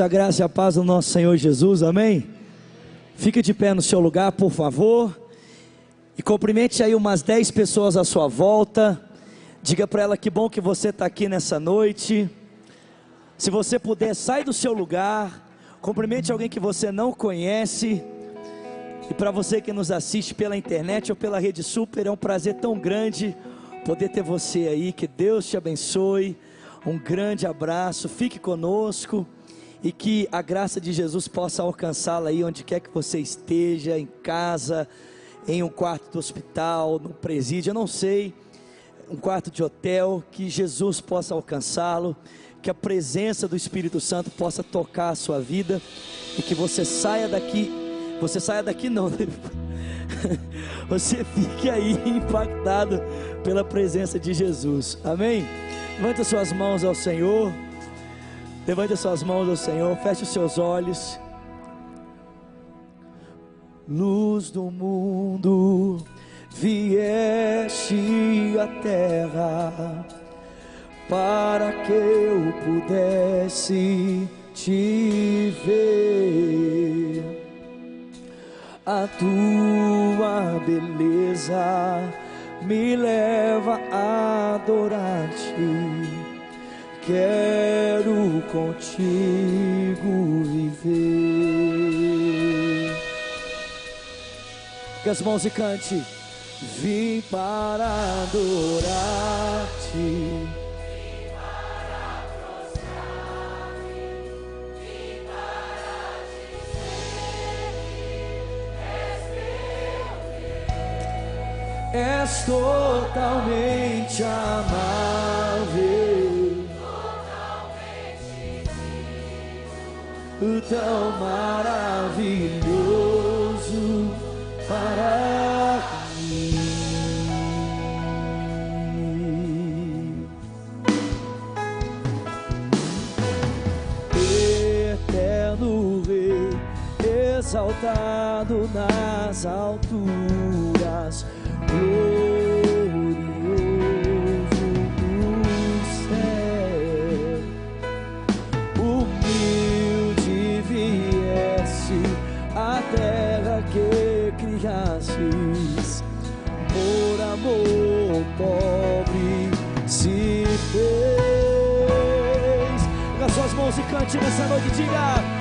A graça e a paz do nosso Senhor Jesus, amém? Fique de pé no seu lugar, por favor. E cumprimente aí umas 10 pessoas à sua volta. Diga para ela que bom que você está aqui nessa noite. Se você puder, sai do seu lugar. Cumprimente alguém que você não conhece. E para você que nos assiste pela internet ou pela Rede Super, é um prazer tão grande poder ter você aí. Que Deus te abençoe. Um grande abraço. Fique conosco e que a graça de Jesus possa alcançá-la aí onde quer que você esteja, em casa, em um quarto do hospital, no presídio, eu não sei, um quarto de hotel, que Jesus possa alcançá-lo, que a presença do Espírito Santo possa tocar a sua vida e que você saia daqui, você saia daqui não, você fique aí impactado pela presença de Jesus. Amém? Levanta suas mãos ao Senhor. Levante as suas mãos ao Senhor, feche os seus olhos. Luz do mundo, vieste à terra para que eu pudesse te ver. A tua beleza me leva a adorar-te quero contigo viver. Que as mãos e cante. Vim para adorar-te. És totalmente amável. Tão maravilhoso para mim. Eterno Rei, exaltado nas alturas. Nessa noite, diga.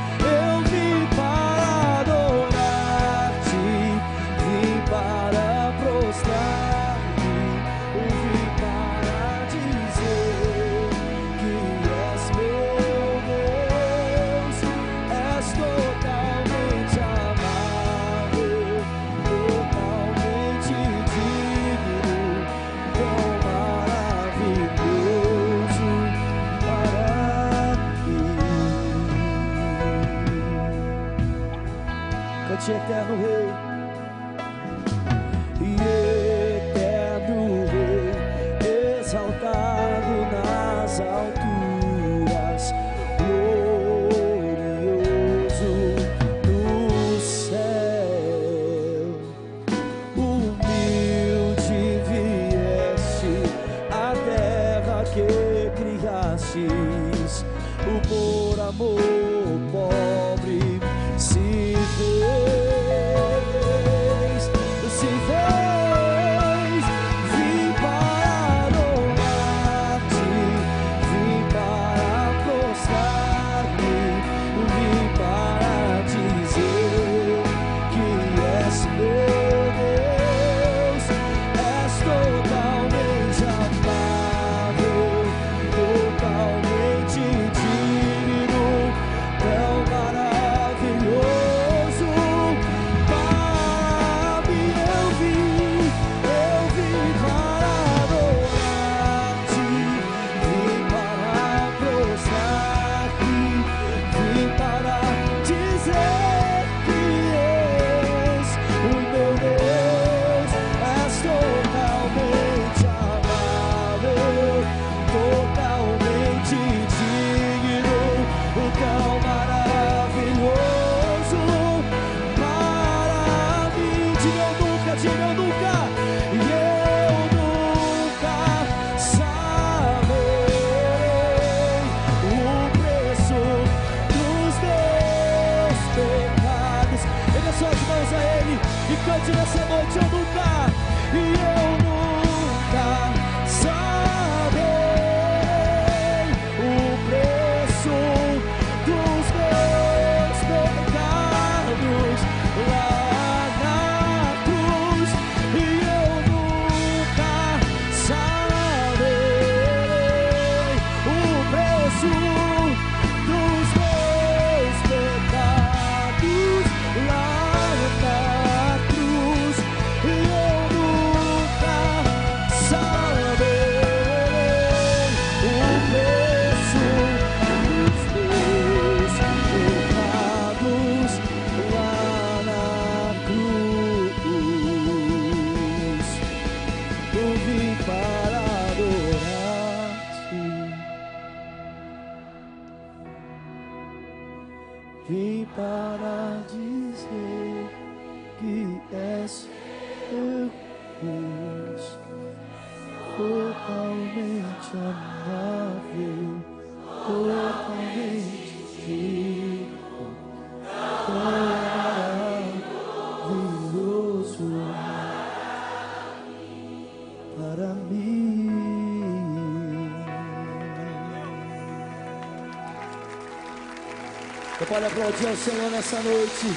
Pode aplaudir ao Senhor nessa noite.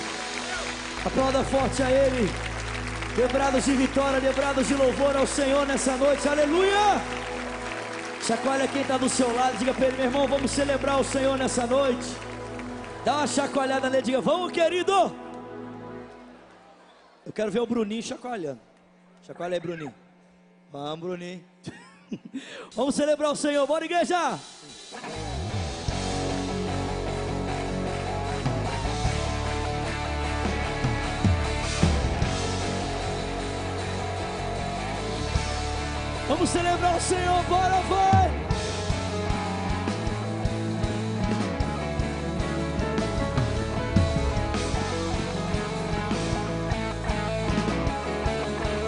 Aplauda forte a Ele. Quebrados de vitória, quebrados de louvor ao Senhor nessa noite. Aleluia! Chacoalha quem está do seu lado. Diga para ele, meu irmão, vamos celebrar o Senhor nessa noite. Dá uma chacoalhada nele. Diga, vamos, querido. Eu quero ver o Bruninho chacoalhando. Chacoalha aí, Bruninho. Vamos, Bruninho. vamos celebrar o Senhor. Bora, igreja! Vamos celebrar o Senhor, bora, vai!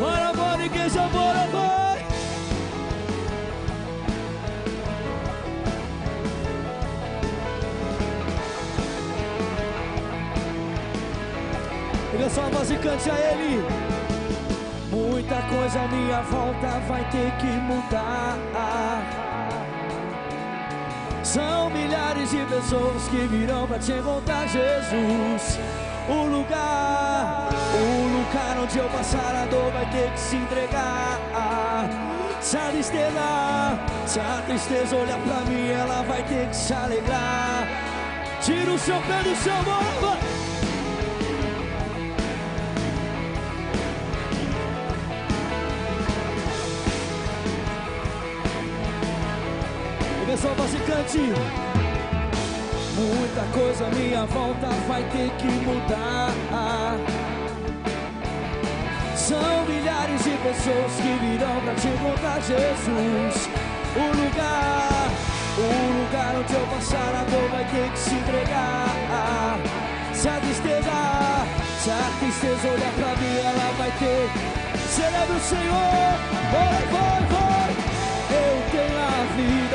Bora, bora, igreja, bora, vai! Pega sua voz e cante a Ele. Coisa à minha volta vai ter que mudar. São milhares de pessoas que virão para te encontrar, Jesus. O lugar, o lugar onde eu passar a dor vai ter que se entregar. Se a tristeza, se a tristeza olhar pra mim, ela vai ter que se alegrar. Tira o seu pé do seu mão, cante. Muita coisa à minha volta vai ter que mudar. São milhares de pessoas que virão pra te encontrar, Jesus. O lugar, o lugar onde eu passar a dor vai ter que se entregar. Se a tristeza, se a tristeza olhar pra mim, ela vai ter. Celebre o Senhor, vai, vai, vai. Eu tenho a vida.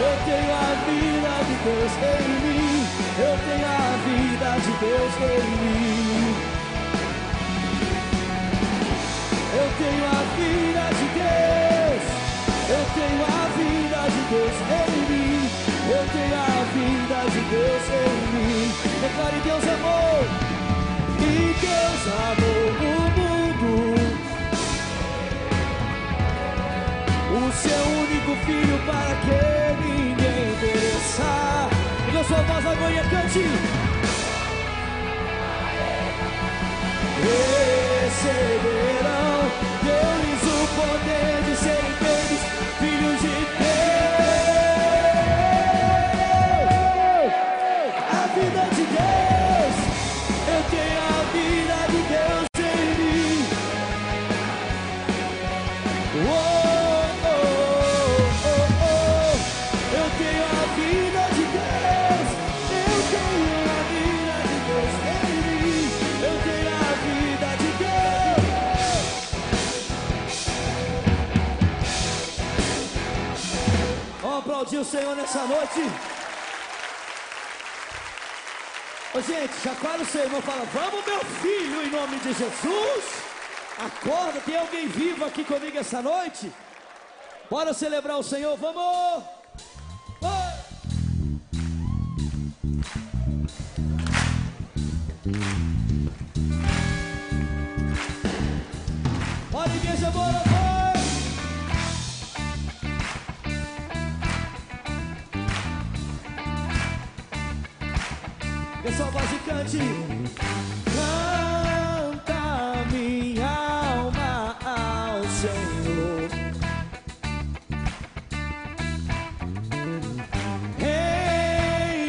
Eu tenho a vida de Deus em mim. Eu tenho a vida de Deus em mim. Eu tenho a vida de Deus. Eu tenho a vida de Deus em mim. Eu tenho a vida de Deus em mim. Declare Deus amou. E Deus amou o mundo. o seu único filho para que Diga sua voz agora cante. Receberão deles o poder de serem o Senhor nessa noite. Ô, gente, chacoalha o seu irmão fala: Vamos, meu filho, em nome de Jesus. Acorda, tem alguém vivo aqui comigo essa noite? Bora celebrar o Senhor, vamos! Eu sou voz cante. Canta minha alma ao Senhor.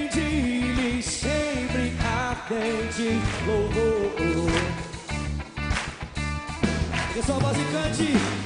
Rende-lhe sempre ardente louvor. Eu sou voz cante.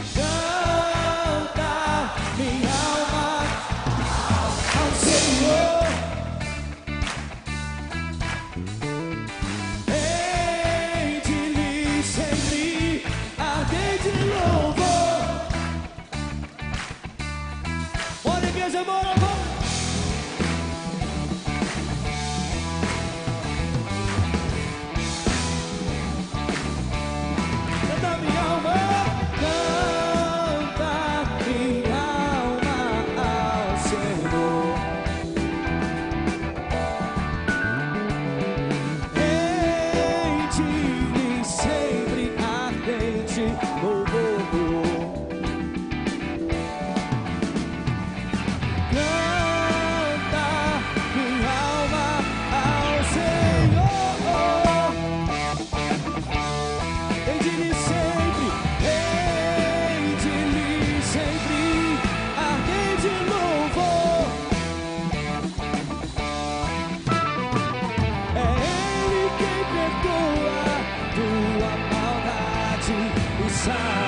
time.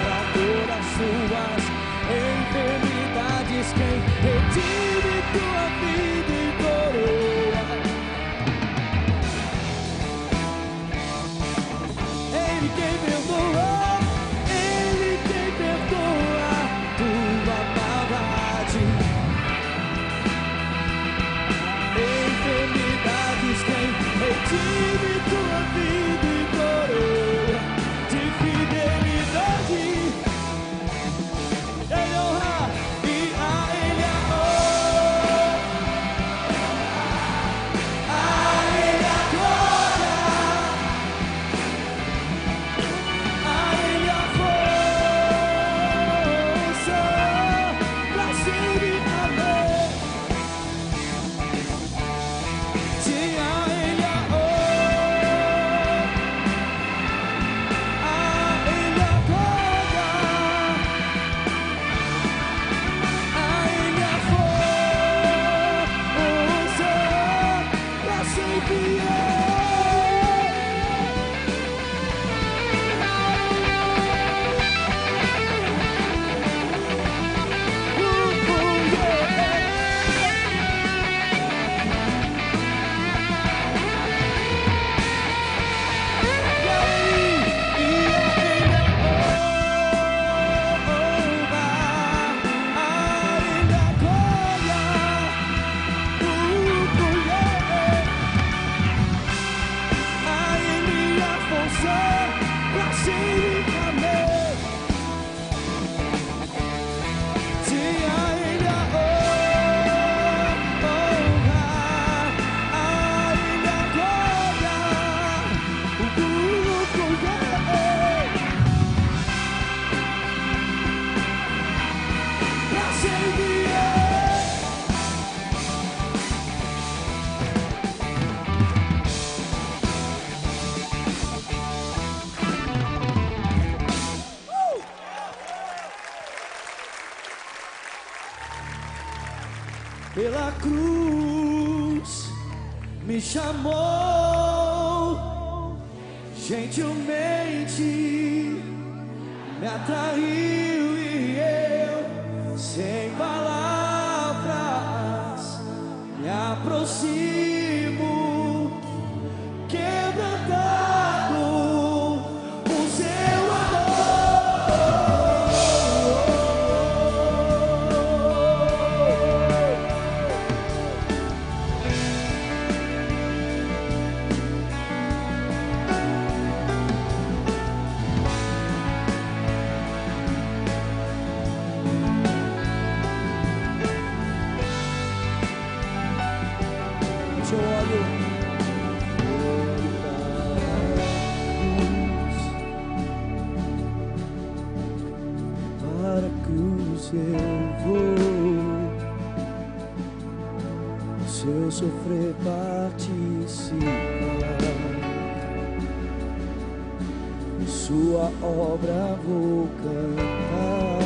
obra vou cantar,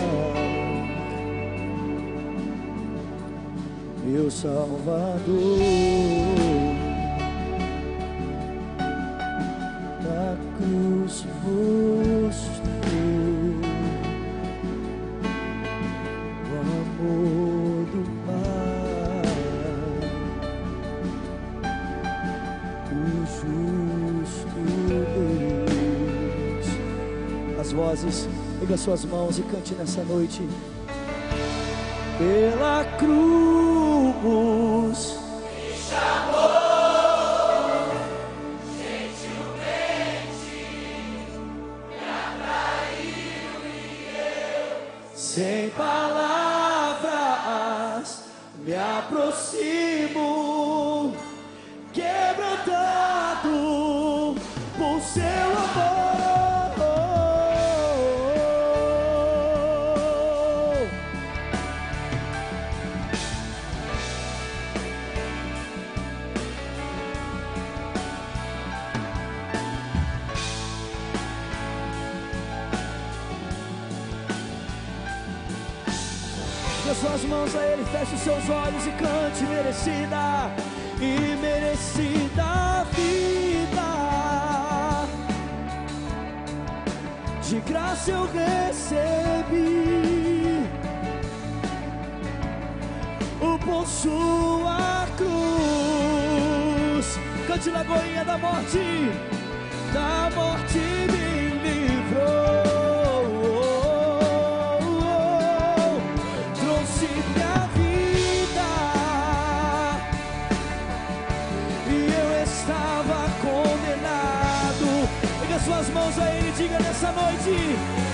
meu Salvador. vozes, suas mãos e cante nessa noite. Pela cruz. seus olhos e cante merecida e merecida vida. De graça eu recebi o por sua cruz. Cante Lagoinha da Morte. diga nessa noite.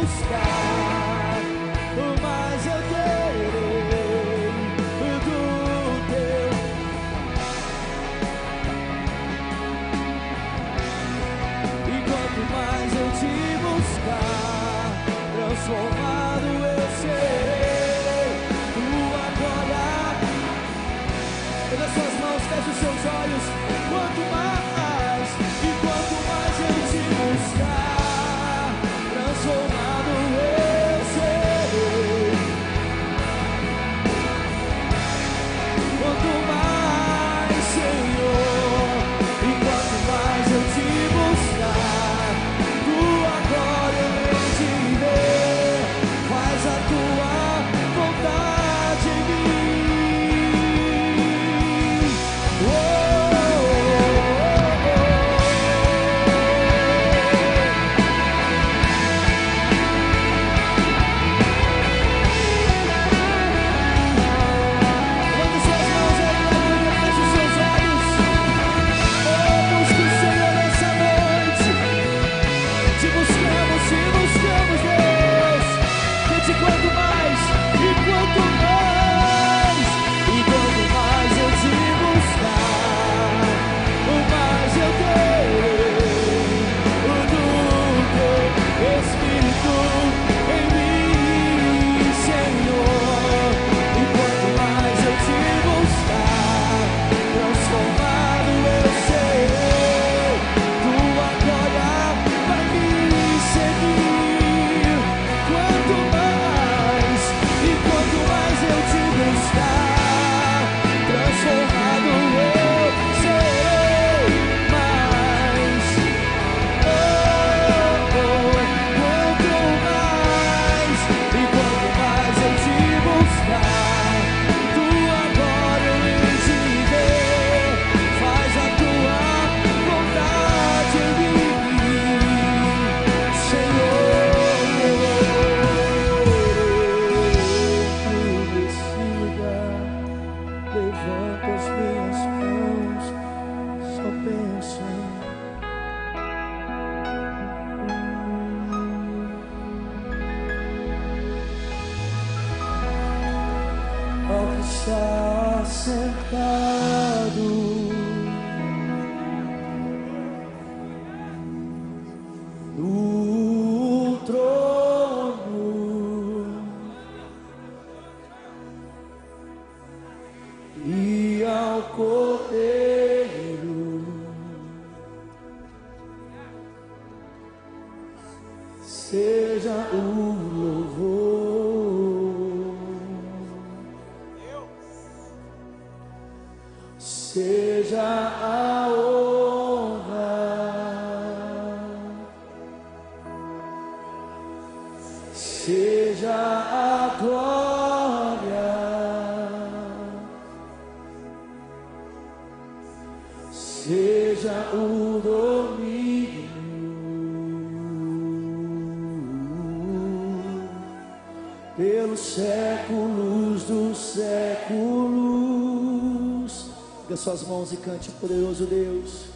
Te e cante, poderoso Deus.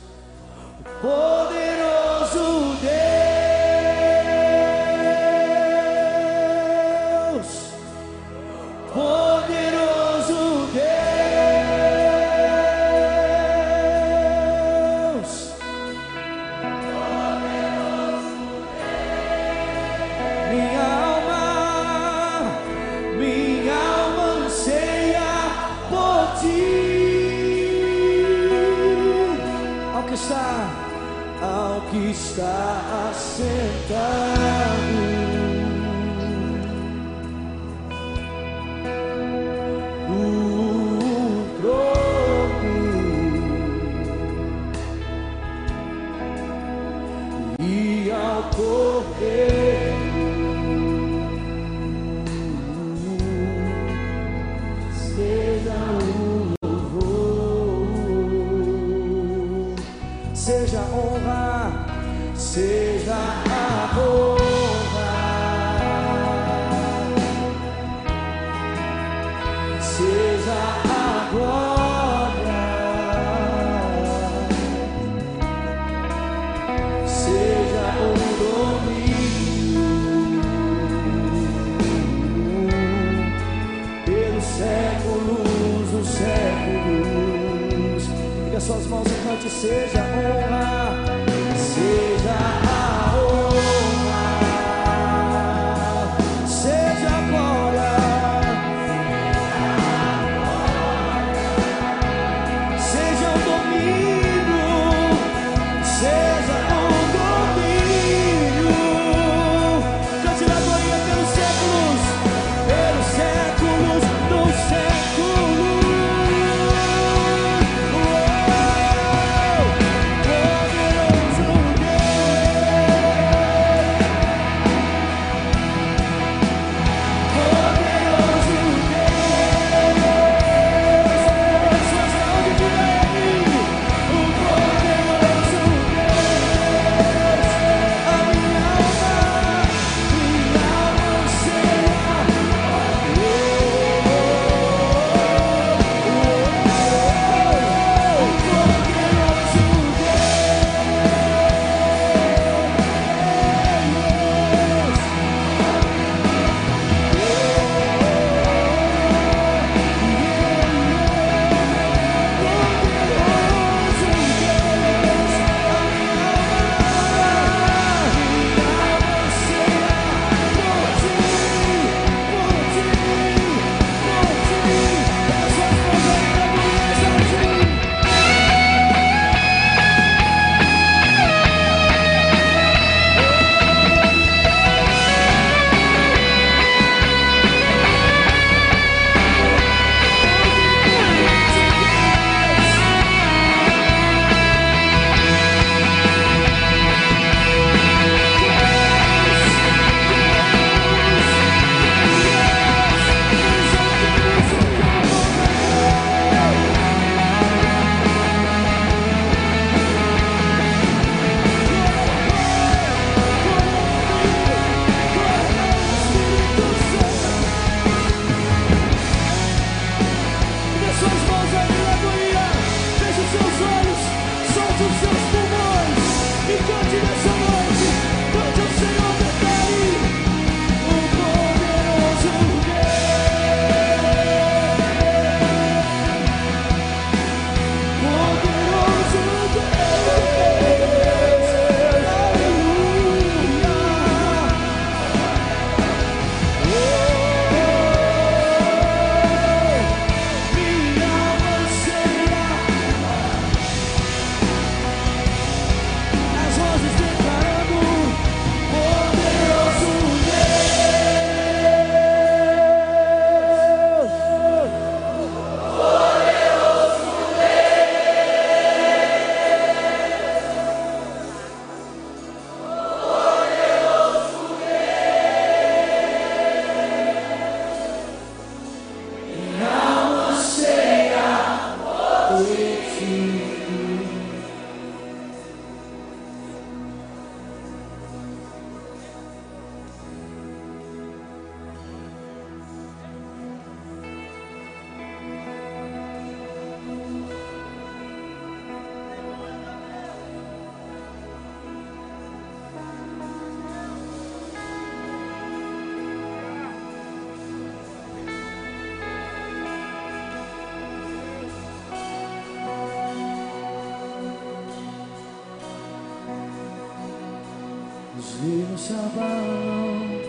Rios se abalam,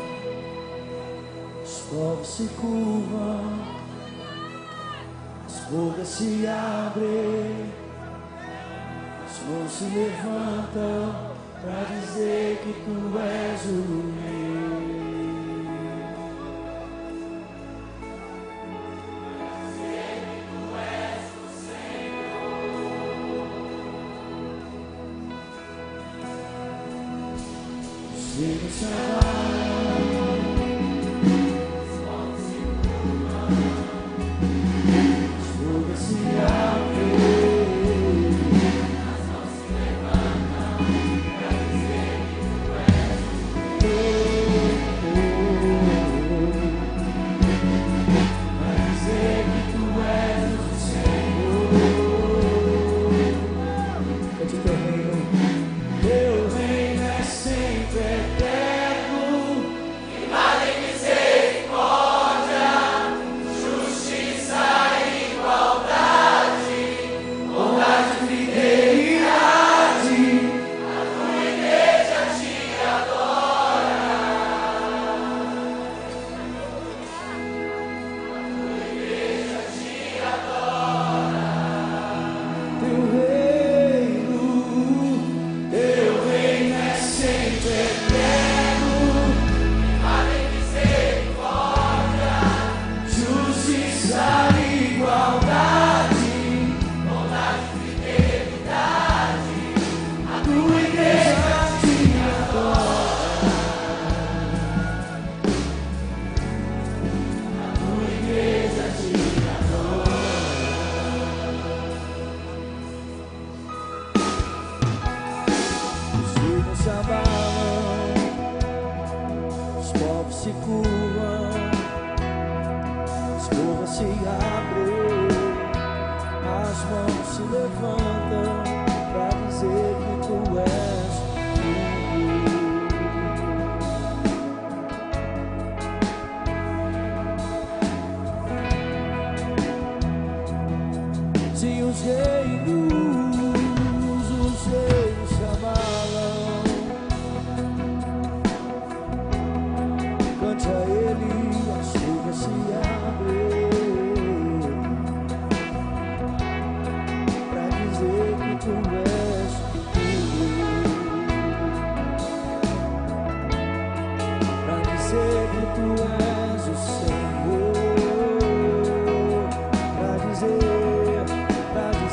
os corpos se curvam, as bocas se abrem, as mãos se levantam para dizer que tu és o meu. Jesus survive.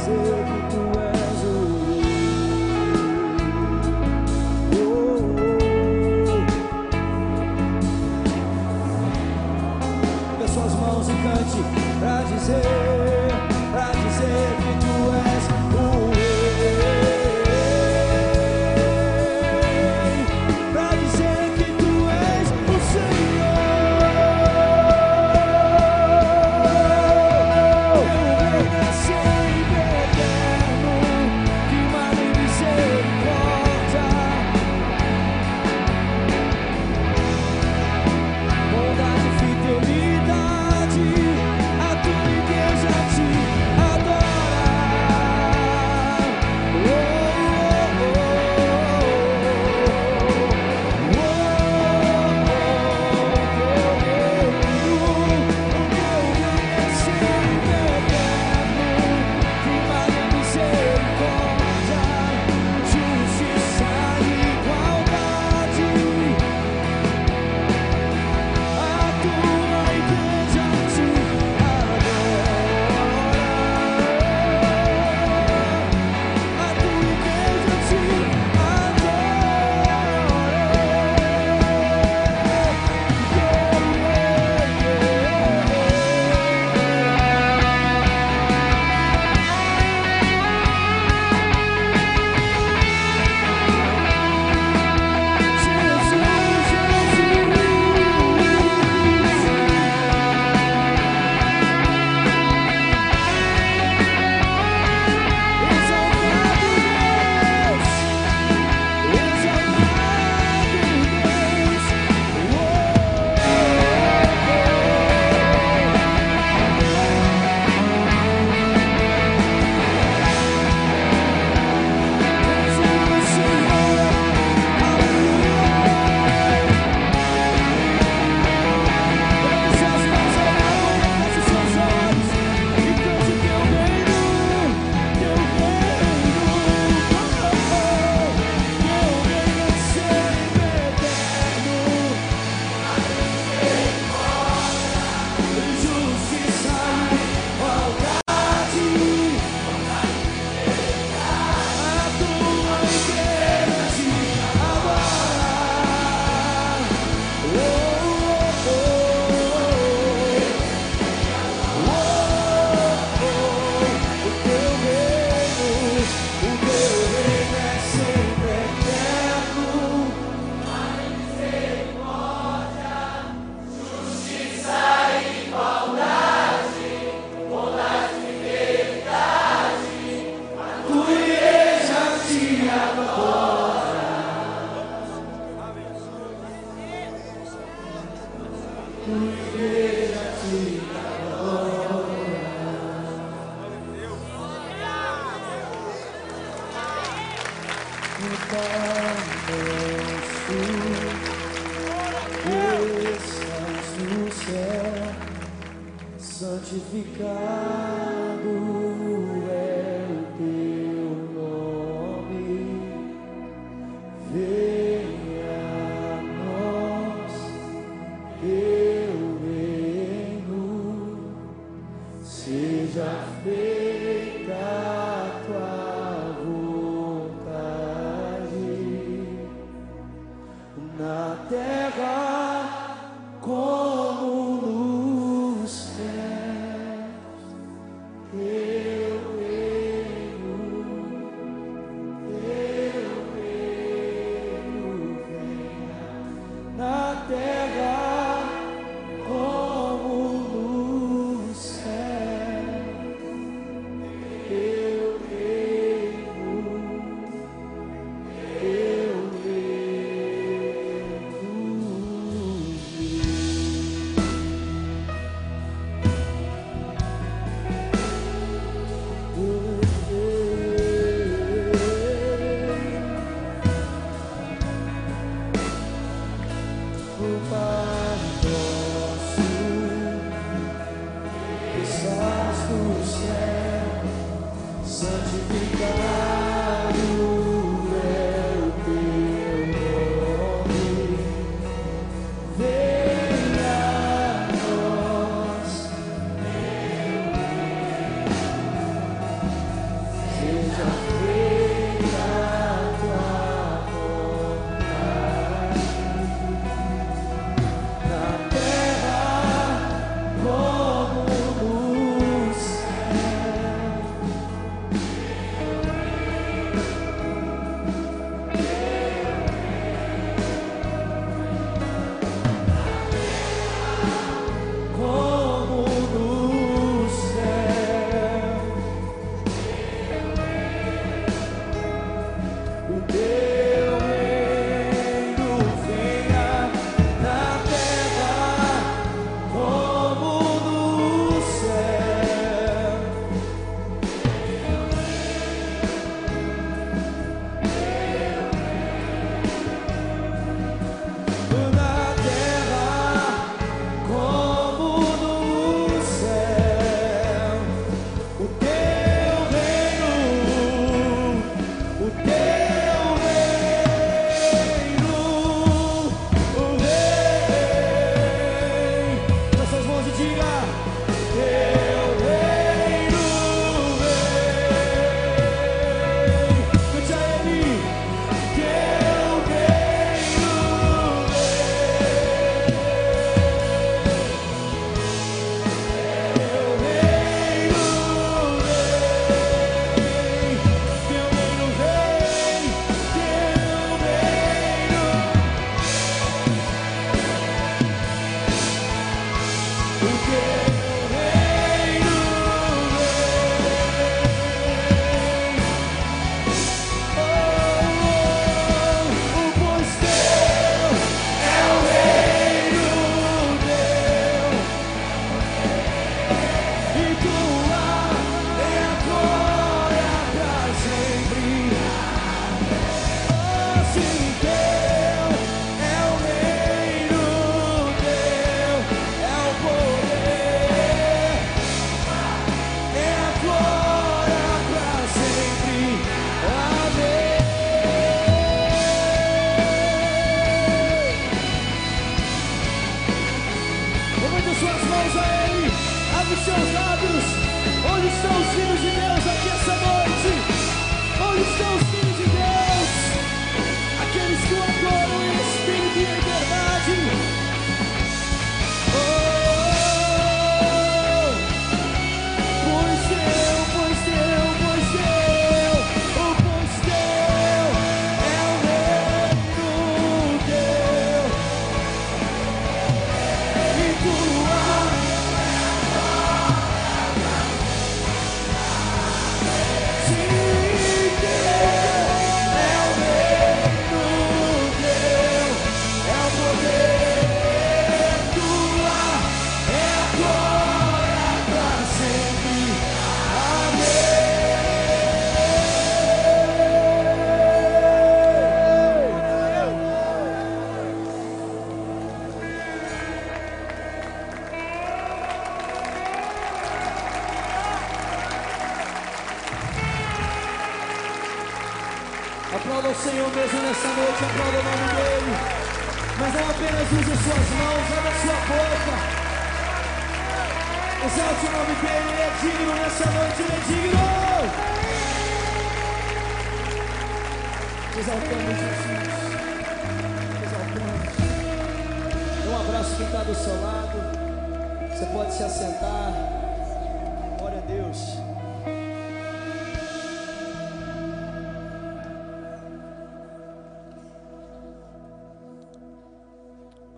cedo.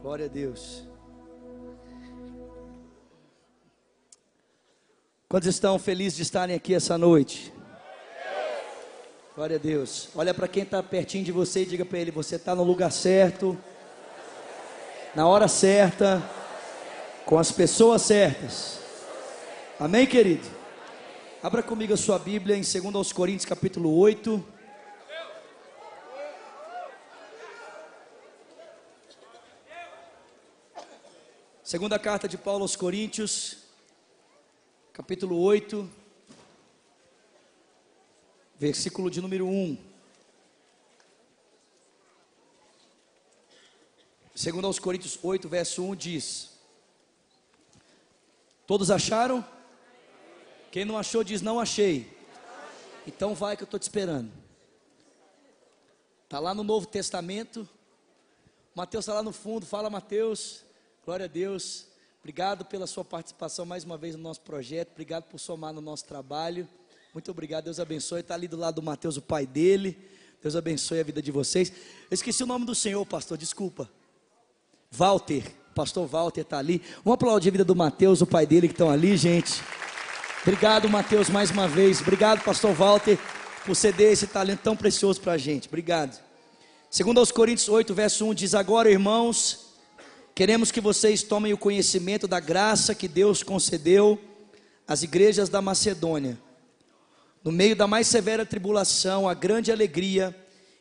Glória a Deus. Quantos estão felizes de estarem aqui essa noite? Glória a Deus. Olha para quem está pertinho de você e diga para ele: você está no lugar certo, na hora certa, com as pessoas certas. Amém, querido? Abra comigo a sua Bíblia em 2 Coríntios, capítulo 8. Segunda carta de Paulo aos Coríntios, capítulo 8, versículo de número 1. Segundo aos Coríntios 8, verso 1 diz: Todos acharam? Quem não achou diz não achei. Então vai que eu estou te esperando. Está lá no Novo Testamento. Mateus está lá no fundo, fala Mateus. Glória a Deus. Obrigado pela sua participação mais uma vez no nosso projeto. Obrigado por somar no nosso trabalho. Muito obrigado. Deus abençoe. Está ali do lado do Mateus, o pai dele. Deus abençoe a vida de vocês. Eu esqueci o nome do Senhor, pastor. Desculpa. Walter. Pastor Walter está ali. Vamos aplaudir a vida do Mateus, o pai dele que estão ali, gente. Obrigado, Mateus, mais uma vez. Obrigado, pastor Walter, por ceder esse talento tão precioso para a gente. Obrigado. Segundo aos Coríntios 8, verso 1, diz: Agora, irmãos, queremos que vocês tomem o conhecimento da graça que Deus concedeu às igrejas da Macedônia. No meio da mais severa tribulação, a grande alegria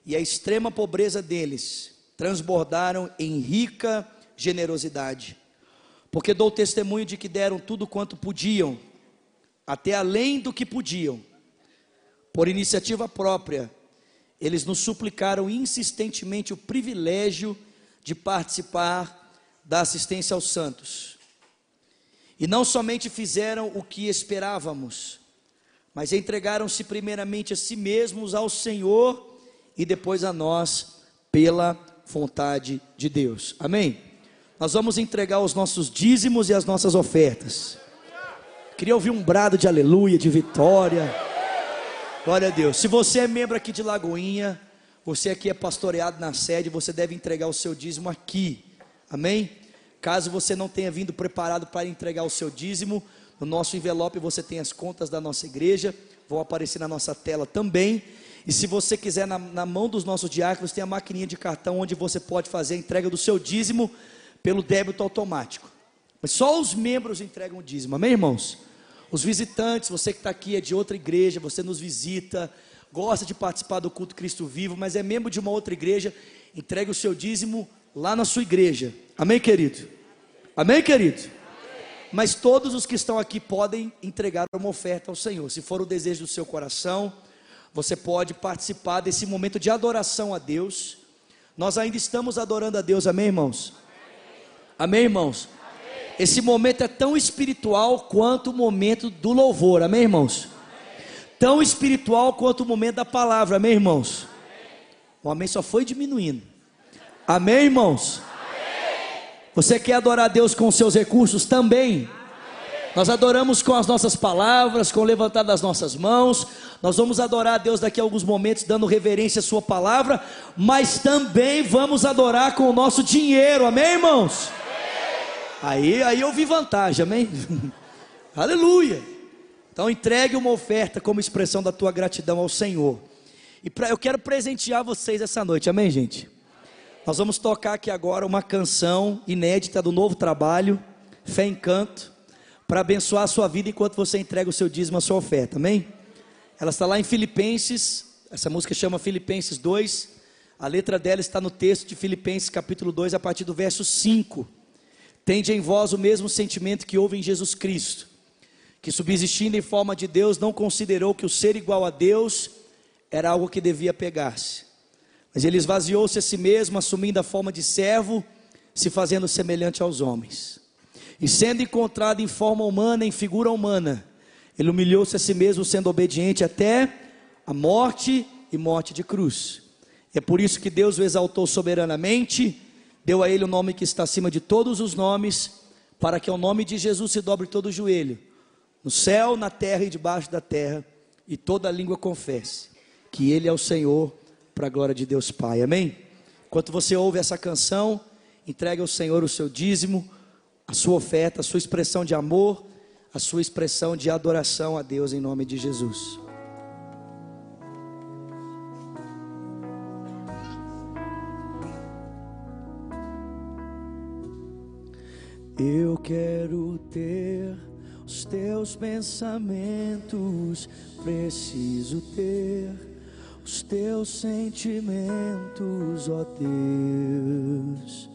e a extrema pobreza deles transbordaram em rica generosidade. Porque dou testemunho de que deram tudo quanto podiam, até além do que podiam, por iniciativa própria, eles nos suplicaram insistentemente o privilégio de participar da assistência aos santos. E não somente fizeram o que esperávamos, mas entregaram-se primeiramente a si mesmos ao Senhor e depois a nós pela vontade de Deus. Amém? Nós vamos entregar os nossos dízimos e as nossas ofertas. Queria ouvir um brado de aleluia, de vitória. Glória a Deus. Se você é membro aqui de Lagoinha, você aqui é pastoreado na sede, você deve entregar o seu dízimo aqui. Amém? Caso você não tenha vindo preparado para entregar o seu dízimo, no nosso envelope você tem as contas da nossa igreja, vão aparecer na nossa tela também. E se você quiser, na, na mão dos nossos diáconos, tem a maquininha de cartão onde você pode fazer a entrega do seu dízimo pelo débito automático. Mas só os membros entregam o dízimo, amém, irmãos? Os visitantes, você que está aqui é de outra igreja, você nos visita, gosta de participar do culto Cristo Vivo, mas é membro de uma outra igreja, entregue o seu dízimo lá na sua igreja, amém, querido? Amém, querido? Mas todos os que estão aqui podem entregar uma oferta ao Senhor, se for o desejo do seu coração, você pode participar desse momento de adoração a Deus. Nós ainda estamos adorando a Deus, amém, irmãos? Amém, irmãos? Esse momento é tão espiritual quanto o momento do louvor, amém, irmãos? Tão espiritual quanto o momento da palavra, amém, irmãos? O amém só foi diminuindo. Amém, irmãos? Você quer adorar Deus com os seus recursos também? Nós adoramos com as nossas palavras, com o levantar das nossas mãos. Nós vamos adorar a Deus daqui a alguns momentos, dando reverência à Sua palavra, mas também vamos adorar com o nosso dinheiro, amém, irmãos? Aí, aí eu vi vantagem, amém? Aleluia. Então entregue uma oferta como expressão da tua gratidão ao Senhor. E pra, eu quero presentear vocês essa noite, amém, gente? Nós vamos tocar aqui agora uma canção inédita do novo trabalho, Fé em Canto, para abençoar a sua vida enquanto você entrega o seu dízimo, a sua oferta, amém? Ela está lá em Filipenses, essa música chama Filipenses 2, a letra dela está no texto de Filipenses capítulo 2, a partir do verso 5. Tende em vós o mesmo sentimento que houve em Jesus Cristo, que subsistindo em forma de Deus, não considerou que o ser igual a Deus era algo que devia pegar-se, Mas ele esvaziou-se a si mesmo, assumindo a forma de servo, se fazendo semelhante aos homens. E sendo encontrado em forma humana, em figura humana, ele humilhou-se a si mesmo, sendo obediente até a morte e morte de cruz. É por isso que Deus o exaltou soberanamente, deu a ele o nome que está acima de todos os nomes, para que ao nome de Jesus se dobre todo o joelho, no céu, na terra e debaixo da terra, e toda língua confesse que Ele é o Senhor, para a glória de Deus Pai. Amém? Enquanto você ouve essa canção, entregue ao Senhor o seu dízimo, a sua oferta, a sua expressão de amor, a sua expressão de adoração a Deus em nome de Jesus. Eu quero ter os teus pensamentos, preciso ter os teus sentimentos, ó Deus,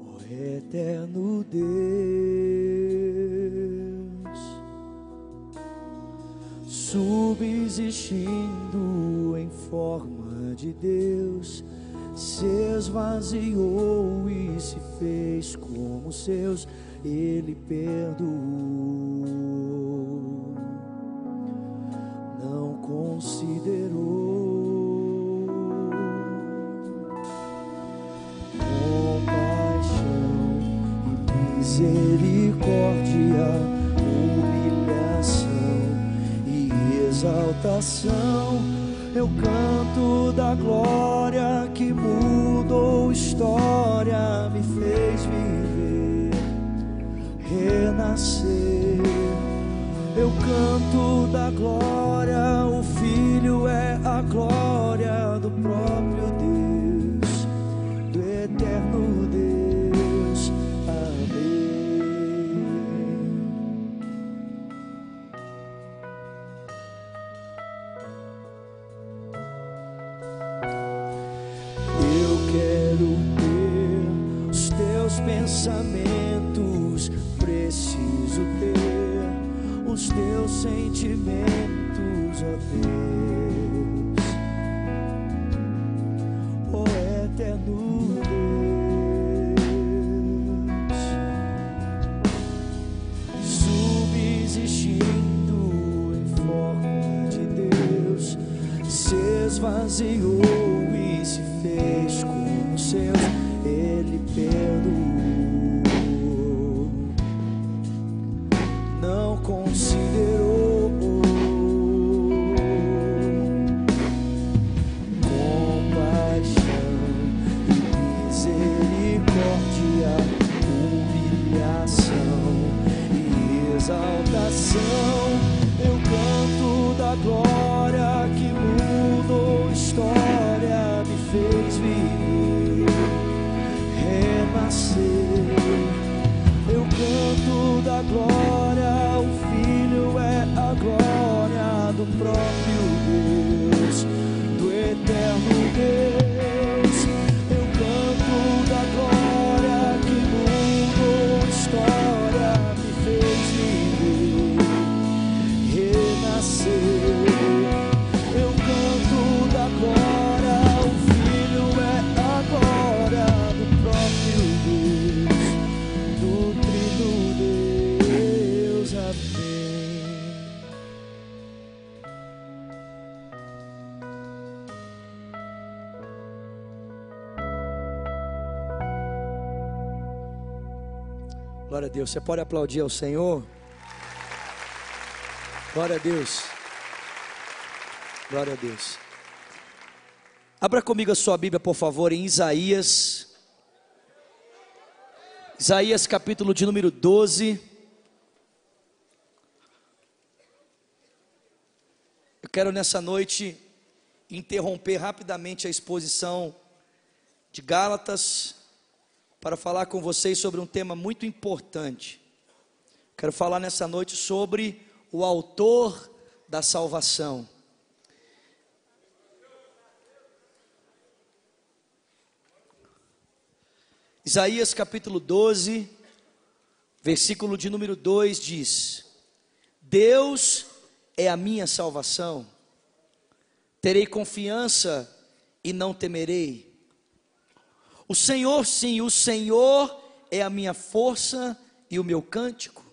ó eterno Deus, subsistindo em forma de Deus se esvaziou e se fez como seus, ele perdoou. Não considerou compaixão e misericórdia, humilhação e exaltação eu canto da glória que mudou história, me fez viver, renascer. Eu canto da glória, Deus. Você pode aplaudir ao Senhor? Glória a Deus. Glória a Deus. Abra comigo a sua Bíblia, por favor, em Isaías. Isaías capítulo de número 12. Eu quero nessa noite interromper rapidamente a exposição de Gálatas para falar com vocês sobre um tema muito importante. Quero falar nessa noite sobre o autor da salvação. Isaías capítulo 12, versículo de número 2 diz: Deus é a minha salvação. terei confiança e não temerei. O Senhor, sim, o Senhor é a minha força e o meu cântico,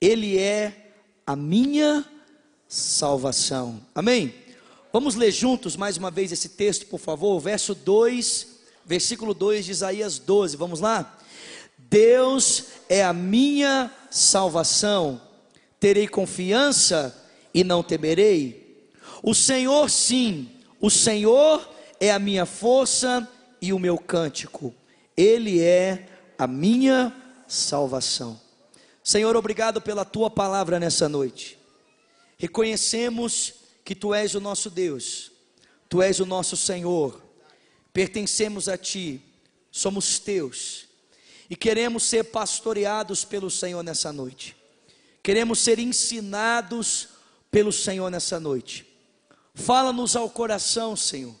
Ele é a minha salvação. Amém? Vamos ler juntos mais uma vez esse texto, por favor, verso 2, versículo 2 de Isaías 12. Vamos lá? Deus é a minha salvação, terei confiança e não temerei. O Senhor, sim, o Senhor é a minha força e o meu cântico, Ele é a minha salvação. Senhor, obrigado pela tua palavra nessa noite. Reconhecemos que tu és o nosso Deus, tu és o nosso Senhor, pertencemos a ti, somos teus e queremos ser pastoreados pelo Senhor nessa noite. Queremos ser ensinados pelo Senhor nessa noite. Fala-nos ao coração, Senhor.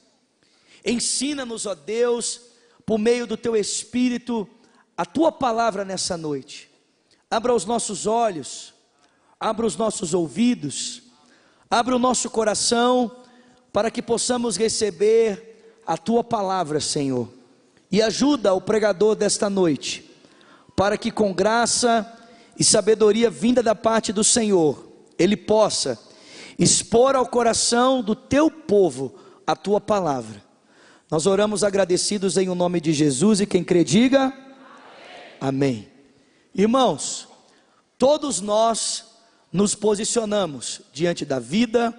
Ensina-nos, ó Deus, por meio do teu espírito, a tua palavra nessa noite. Abra os nossos olhos, abra os nossos ouvidos, abra o nosso coração para que possamos receber a tua palavra, Senhor e ajuda o pregador desta noite, para que com graça e sabedoria vinda da parte do Senhor, ele possa expor ao coração do teu povo a tua palavra. Nós oramos agradecidos em o nome de Jesus e quem crê diga Amém. Amém. Irmãos, todos nós nos posicionamos diante da vida,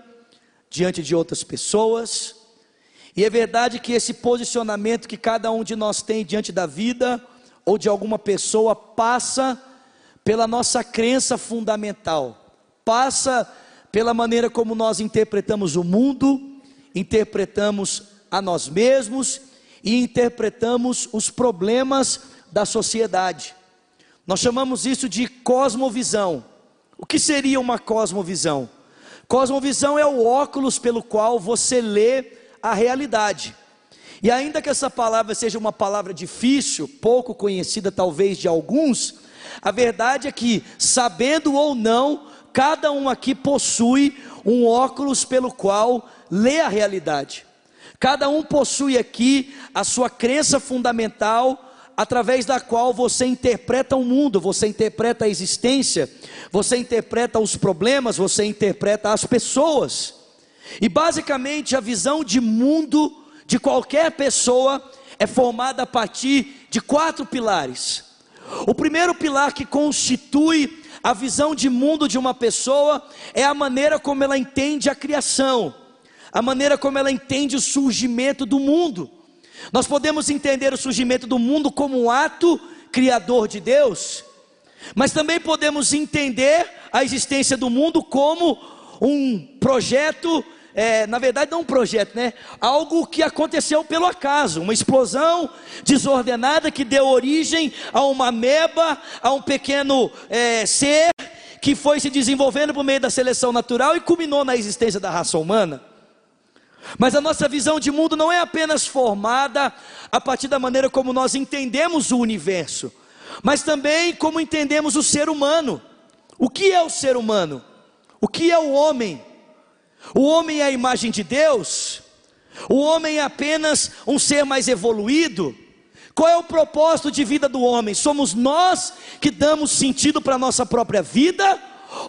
diante de outras pessoas, e é verdade que esse posicionamento que cada um de nós tem diante da vida ou de alguma pessoa passa pela nossa crença fundamental, passa pela maneira como nós interpretamos o mundo, interpretamos a nós mesmos e interpretamos os problemas da sociedade. Nós chamamos isso de cosmovisão. O que seria uma cosmovisão? Cosmovisão é o óculos pelo qual você lê a realidade. E ainda que essa palavra seja uma palavra difícil, pouco conhecida talvez de alguns, a verdade é que, sabendo ou não, cada um aqui possui um óculos pelo qual lê a realidade. Cada um possui aqui a sua crença fundamental, através da qual você interpreta o mundo, você interpreta a existência, você interpreta os problemas, você interpreta as pessoas. E basicamente a visão de mundo de qualquer pessoa é formada a partir de quatro pilares. O primeiro pilar que constitui a visão de mundo de uma pessoa é a maneira como ela entende a criação, a maneira como ela entende o surgimento do mundo. Nós podemos entender o surgimento do mundo como um ato criador de Deus, mas também podemos entender a existência do mundo como um projeto é, na verdade, não um projeto, né? Algo que aconteceu pelo acaso, uma explosão desordenada que deu origem a uma ameba, a um pequeno é, ser que foi se desenvolvendo por meio da seleção natural e culminou na existência da raça humana. Mas a nossa visão de mundo não é apenas formada a partir da maneira como nós entendemos o universo, mas também como entendemos o ser humano. O que é o ser humano? O que é o homem? O homem é a imagem de Deus? O homem é apenas um ser mais evoluído? Qual é o propósito de vida do homem? Somos nós que damos sentido para a nossa própria vida?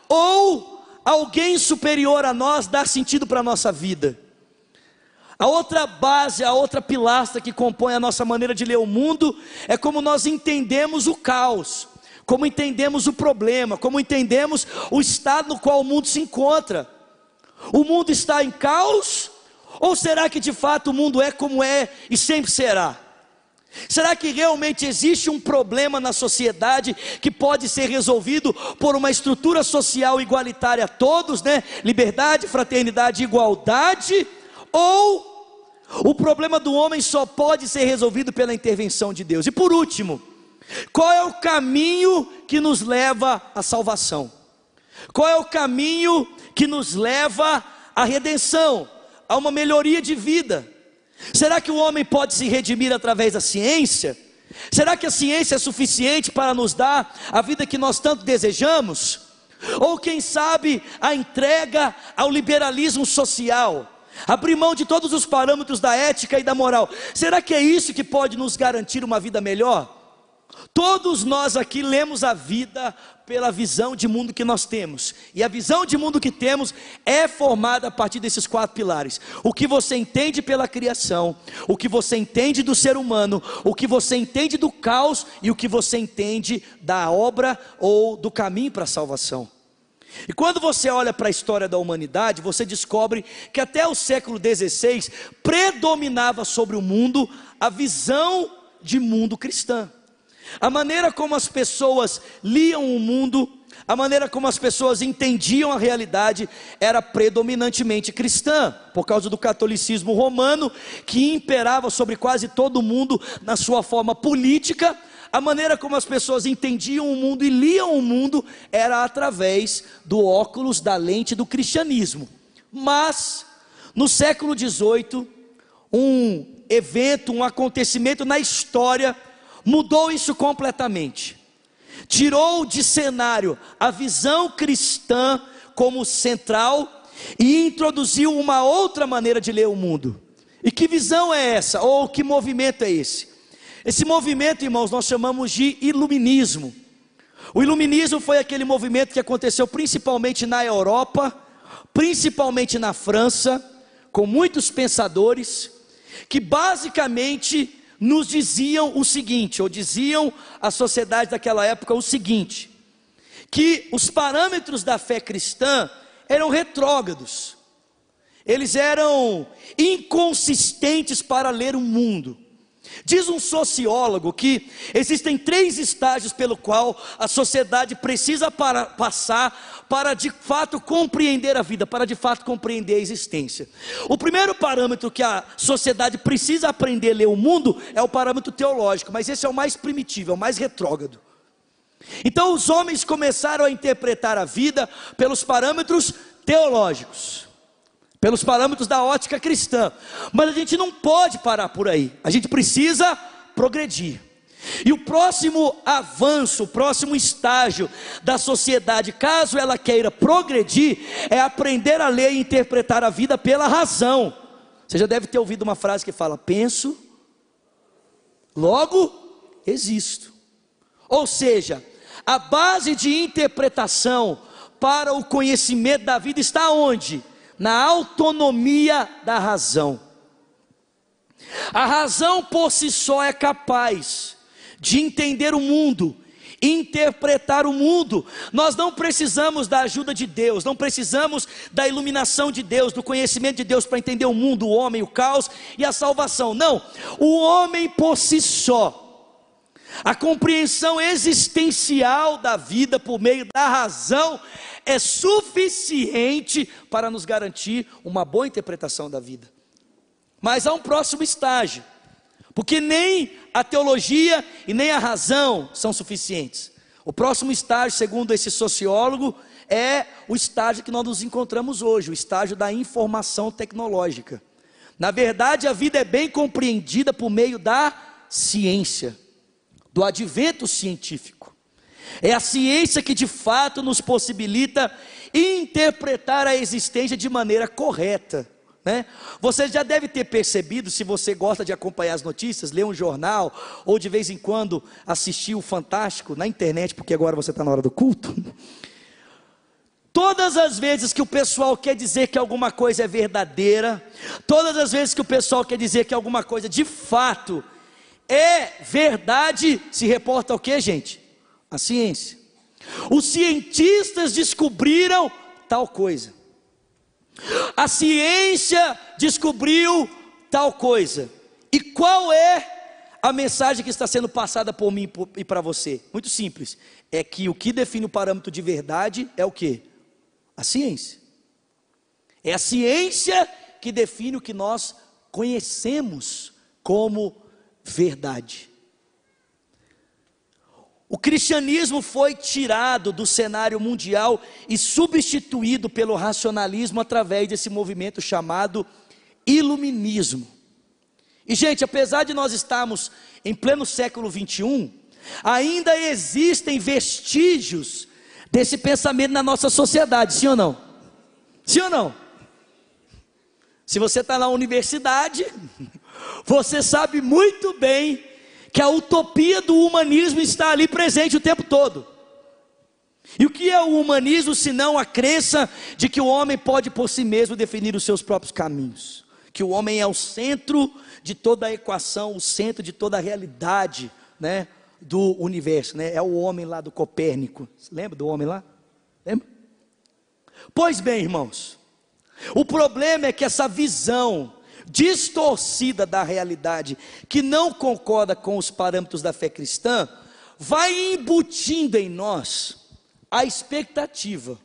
Ou alguém superior a nós dá sentido para a nossa vida? A outra base, a outra pilastra que compõe a nossa maneira de ler o mundo é como nós entendemos o caos, como entendemos o problema, como entendemos o estado no qual o mundo se encontra. O mundo está em caos? Ou será que de fato o mundo é como é e sempre será? Será que realmente existe um problema na sociedade que pode ser resolvido por uma estrutura social igualitária a todos, né? Liberdade, fraternidade, igualdade? Ou o problema do homem só pode ser resolvido pela intervenção de Deus? E por último, qual é o caminho que nos leva à salvação? Qual é o caminho que nos leva à redenção, a uma melhoria de vida? Será que o homem pode se redimir através da ciência? Será que a ciência é suficiente para nos dar a vida que nós tanto desejamos? Ou quem sabe a entrega ao liberalismo social, abrir mão de todos os parâmetros da ética e da moral. Será que é isso que pode nos garantir uma vida melhor? Todos nós aqui lemos a vida pela visão de mundo que nós temos. E a visão de mundo que temos é formada a partir desses quatro pilares. O que você entende pela criação, o que você entende do ser humano, o que você entende do caos e o que você entende da obra ou do caminho para a salvação. E quando você olha para a história da humanidade, você descobre que até o século XVI predominava sobre o mundo a visão de mundo cristã. A maneira como as pessoas liam o mundo, a maneira como as pessoas entendiam a realidade era predominantemente cristã, por causa do catolicismo romano, que imperava sobre quase todo mundo na sua forma política. A maneira como as pessoas entendiam o mundo e liam o mundo era através do óculos da lente do cristianismo. Mas, no século XVIII, um evento, um acontecimento na história, mudou isso completamente. Tirou de cenário a visão cristã como central e introduziu uma outra maneira de ler o mundo. E que visão é essa? Ou que movimento é esse? Esse movimento, irmãos, nós chamamos de iluminismo. O iluminismo foi aquele movimento que aconteceu principalmente na Europa, principalmente na França, com muitos pensadores, que basicamente nos diziam o seguinte, ou diziam à sociedade daquela época o seguinte: que os parâmetros da fé cristã eram retrógrados, eles eram inconsistentes para ler o mundo. Diz um sociólogo que existem três estágios pelo qual a sociedade precisa para, passar para de fato compreender a vida, para de fato compreender a existência. O primeiro parâmetro que a sociedade precisa aprender a ler o mundo é o parâmetro teológico, mas esse é o mais primitivo, é o mais retrógrado. Então os homens começaram a interpretar a vida pelos parâmetros teológicos pelos parâmetros da ótica cristã. Mas a gente não pode parar por aí. A gente precisa progredir. E o próximo avanço, o próximo estágio da sociedade, caso ela queira progredir, é aprender a ler e interpretar a vida pela razão. Você já deve ter ouvido uma frase que fala: penso, logo existo. Ou seja, a base de interpretação para o conhecimento da vida está onde? Na autonomia da razão. A razão por si só é capaz de entender o mundo, interpretar o mundo. Nós não precisamos da ajuda de Deus, não precisamos da iluminação de Deus, do conhecimento de Deus para entender o mundo, o homem, o caos e a salvação. Não, o homem por si só. A compreensão existencial da vida por meio da razão é suficiente para nos garantir uma boa interpretação da vida. Mas há um próximo estágio, porque nem a teologia e nem a razão são suficientes. O próximo estágio, segundo esse sociólogo, é o estágio que nós nos encontramos hoje, o estágio da informação tecnológica. Na verdade, a vida é bem compreendida por meio da ciência, do advento científico. É a ciência que de fato nos possibilita interpretar a existência de maneira correta. Né? Você já deve ter percebido, se você gosta de acompanhar as notícias, ler um jornal, ou de vez em quando assistir o Fantástico na internet, porque agora você está na hora do culto. Todas as vezes que o pessoal quer dizer que alguma coisa é verdadeira, todas as vezes que o pessoal quer dizer que alguma coisa de fato é verdade, se reporta o que, gente? a ciência. Os cientistas descobriram tal coisa. A ciência descobriu tal coisa. E qual é a mensagem que está sendo passada por mim e para você? Muito simples. É que o que define o parâmetro de verdade é o que? A ciência. É a ciência que define o que nós conhecemos como verdade. O cristianismo foi tirado do cenário mundial e substituído pelo racionalismo através desse movimento chamado iluminismo. E, gente, apesar de nós estarmos em pleno século 21, ainda existem vestígios desse pensamento na nossa sociedade, sim ou não? Sim ou não? Se você está na universidade, você sabe muito bem que a utopia do humanismo está ali presente o tempo todo. E o que é o humanismo senão a crença de que o homem pode por si mesmo definir os seus próprios caminhos? Que o homem é o centro de toda a equação, o centro de toda a realidade, né, do universo, né? É o homem lá do Copérnico. Lembra do homem lá? Lembra? Pois bem, irmãos, o problema é que essa visão distorcida da realidade, que não concorda com os parâmetros da fé cristã, vai embutindo em nós a expectativa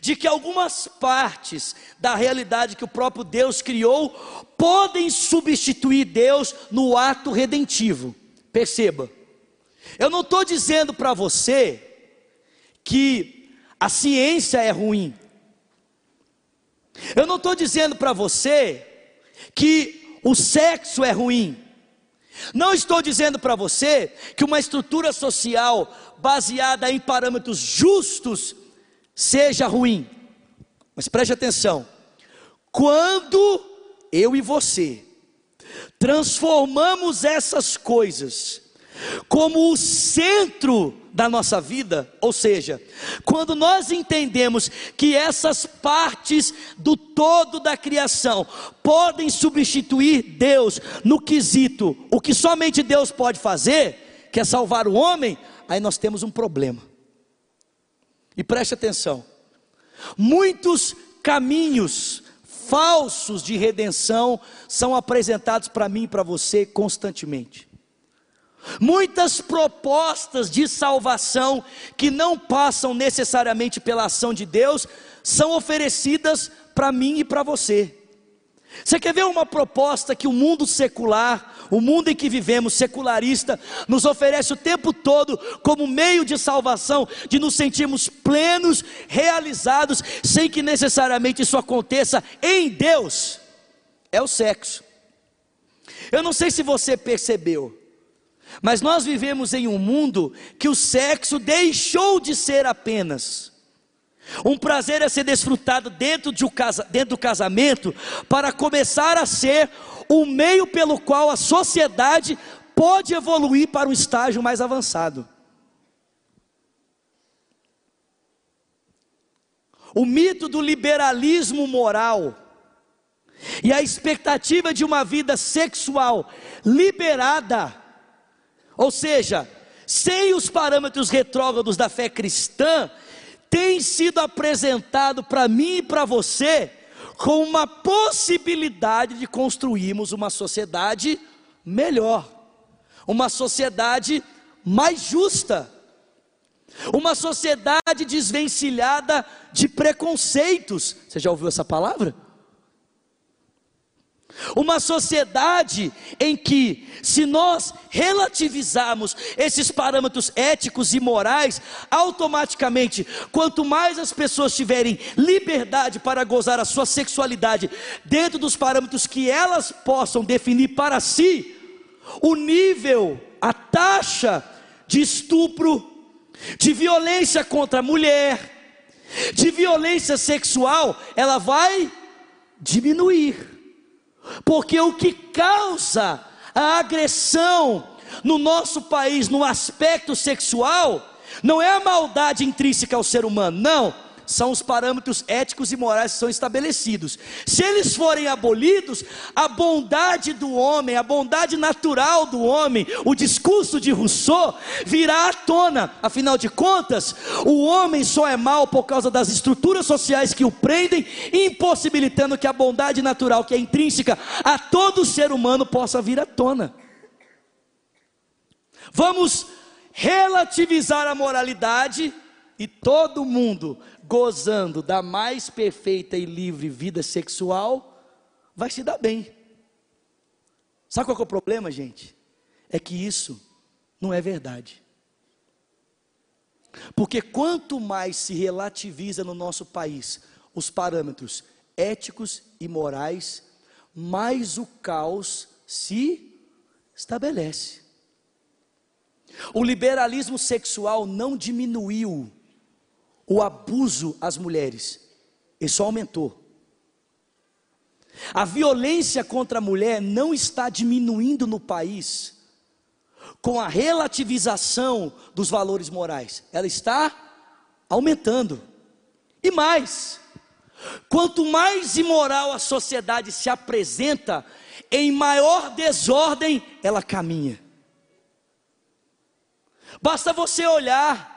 de que algumas partes da realidade que o próprio Deus criou podem substituir Deus no ato redentivo. Perceba, eu não estou dizendo para você que a ciência é ruim, eu não estou dizendo para você que o sexo é ruim. Não estou dizendo para você que uma estrutura social baseada em parâmetros justos seja ruim. Mas preste atenção: quando eu e você transformamos essas coisas como o centro da nossa vida, ou seja, quando nós entendemos que essas partes do todo da criação podem substituir Deus no quesito, o que somente Deus pode fazer, que é salvar o homem, aí nós temos um problema. E preste atenção: muitos caminhos falsos de redenção são apresentados para mim e para você constantemente. Muitas propostas de salvação que não passam necessariamente pela ação de Deus são oferecidas para mim e para você. Você quer ver uma proposta que o mundo secular, o mundo em que vivemos, secularista, nos oferece o tempo todo como meio de salvação, de nos sentirmos plenos, realizados, sem que necessariamente isso aconteça em Deus? É o sexo. Eu não sei se você percebeu, mas nós vivemos em um mundo que o sexo deixou de ser apenas um prazer a ser desfrutado dentro, de um casa, dentro do casamento, para começar a ser o meio pelo qual a sociedade pode evoluir para um estágio mais avançado. O mito do liberalismo moral e a expectativa de uma vida sexual liberada ou seja, sem os parâmetros retrógrados da fé cristã, tem sido apresentado para mim e para você com uma possibilidade de construirmos uma sociedade melhor, uma sociedade mais justa, uma sociedade desvencilhada de preconceitos. Você já ouviu essa palavra? Uma sociedade em que, se nós relativizarmos esses parâmetros éticos e morais, automaticamente, quanto mais as pessoas tiverem liberdade para gozar a sua sexualidade dentro dos parâmetros que elas possam definir para si, o nível, a taxa de estupro, de violência contra a mulher, de violência sexual, ela vai diminuir. Porque o que causa a agressão no nosso país no aspecto sexual não é a maldade intrínseca ao ser humano, não são os parâmetros éticos e morais que são estabelecidos. Se eles forem abolidos, a bondade do homem, a bondade natural do homem, o discurso de Rousseau virá à tona. Afinal de contas, o homem só é mal por causa das estruturas sociais que o prendem, impossibilitando que a bondade natural, que é intrínseca a todo ser humano, possa vir à tona. Vamos relativizar a moralidade e todo mundo gozando da mais perfeita e livre vida sexual, vai se dar bem. Sabe qual é o problema, gente? É que isso não é verdade. Porque quanto mais se relativiza no nosso país os parâmetros éticos e morais, mais o caos se estabelece. O liberalismo sexual não diminuiu o abuso às mulheres, ele só aumentou. A violência contra a mulher não está diminuindo no país com a relativização dos valores morais, ela está aumentando. E mais, quanto mais imoral a sociedade se apresenta, em maior desordem ela caminha. Basta você olhar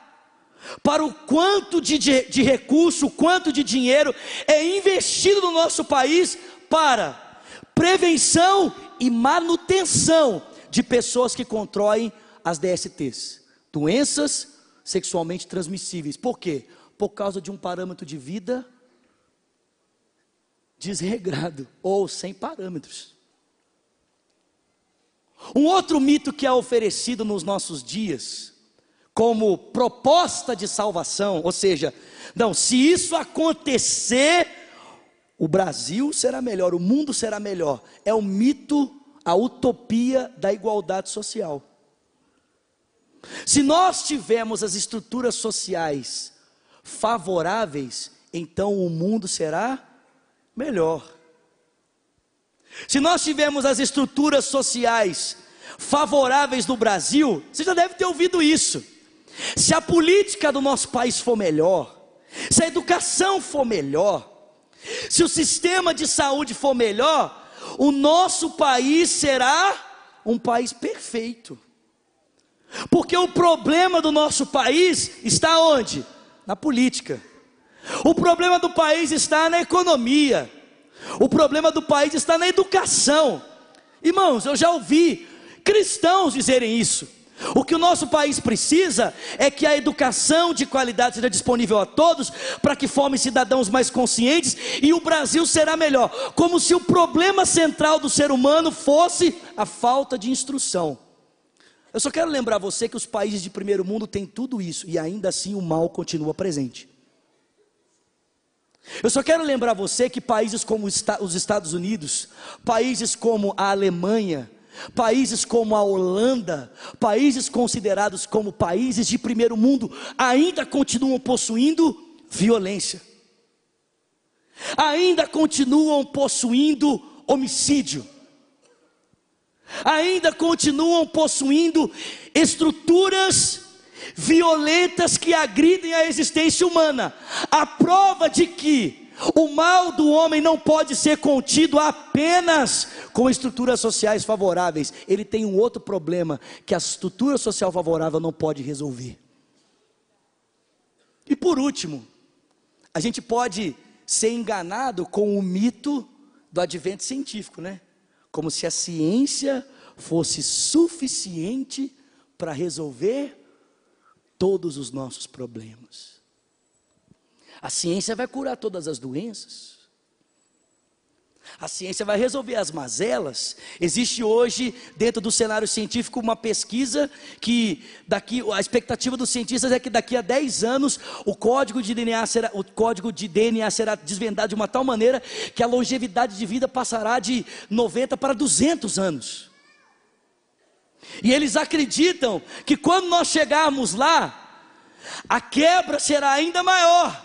para o quanto de, de, de recurso, o quanto de dinheiro é investido no nosso país para prevenção e manutenção de pessoas que constroem as DSTs, doenças sexualmente transmissíveis. Por quê? Por causa de um parâmetro de vida desregrado ou sem parâmetros. Um outro mito que é oferecido nos nossos dias, como proposta de salvação, ou seja, não, se isso acontecer, o Brasil será melhor, o mundo será melhor. É o mito, a utopia da igualdade social. Se nós tivermos as estruturas sociais favoráveis, então o mundo será melhor. Se nós tivermos as estruturas sociais favoráveis no Brasil, você já deve ter ouvido isso. Se a política do nosso país for melhor, se a educação for melhor, se o sistema de saúde for melhor, o nosso país será um país perfeito. Porque o problema do nosso país está onde? Na política. O problema do país está na economia. O problema do país está na educação. Irmãos, eu já ouvi cristãos dizerem isso. O que o nosso país precisa é que a educação de qualidade seja disponível a todos, para que formem cidadãos mais conscientes e o Brasil será melhor. Como se o problema central do ser humano fosse a falta de instrução. Eu só quero lembrar você que os países de primeiro mundo têm tudo isso e ainda assim o mal continua presente. Eu só quero lembrar você que países como os Estados Unidos, países como a Alemanha, países como a Holanda, países considerados como países de primeiro mundo, ainda continuam possuindo violência, ainda continuam possuindo homicídio, ainda continuam possuindo estruturas violentas que agridem a existência humana. A prova de que o mal do homem não pode ser contido apenas com estruturas sociais favoráveis. Ele tem um outro problema que a estrutura social favorável não pode resolver. E por último, a gente pode ser enganado com o mito do advento científico, né? Como se a ciência fosse suficiente para resolver todos os nossos problemas. A ciência vai curar todas as doenças. A ciência vai resolver as mazelas. Existe hoje, dentro do cenário científico, uma pesquisa que daqui, a expectativa dos cientistas é que daqui a 10 anos o código de DNA será, o código de DNA será desvendado de uma tal maneira que a longevidade de vida passará de 90 para 200 anos. E eles acreditam que quando nós chegarmos lá, a quebra será ainda maior,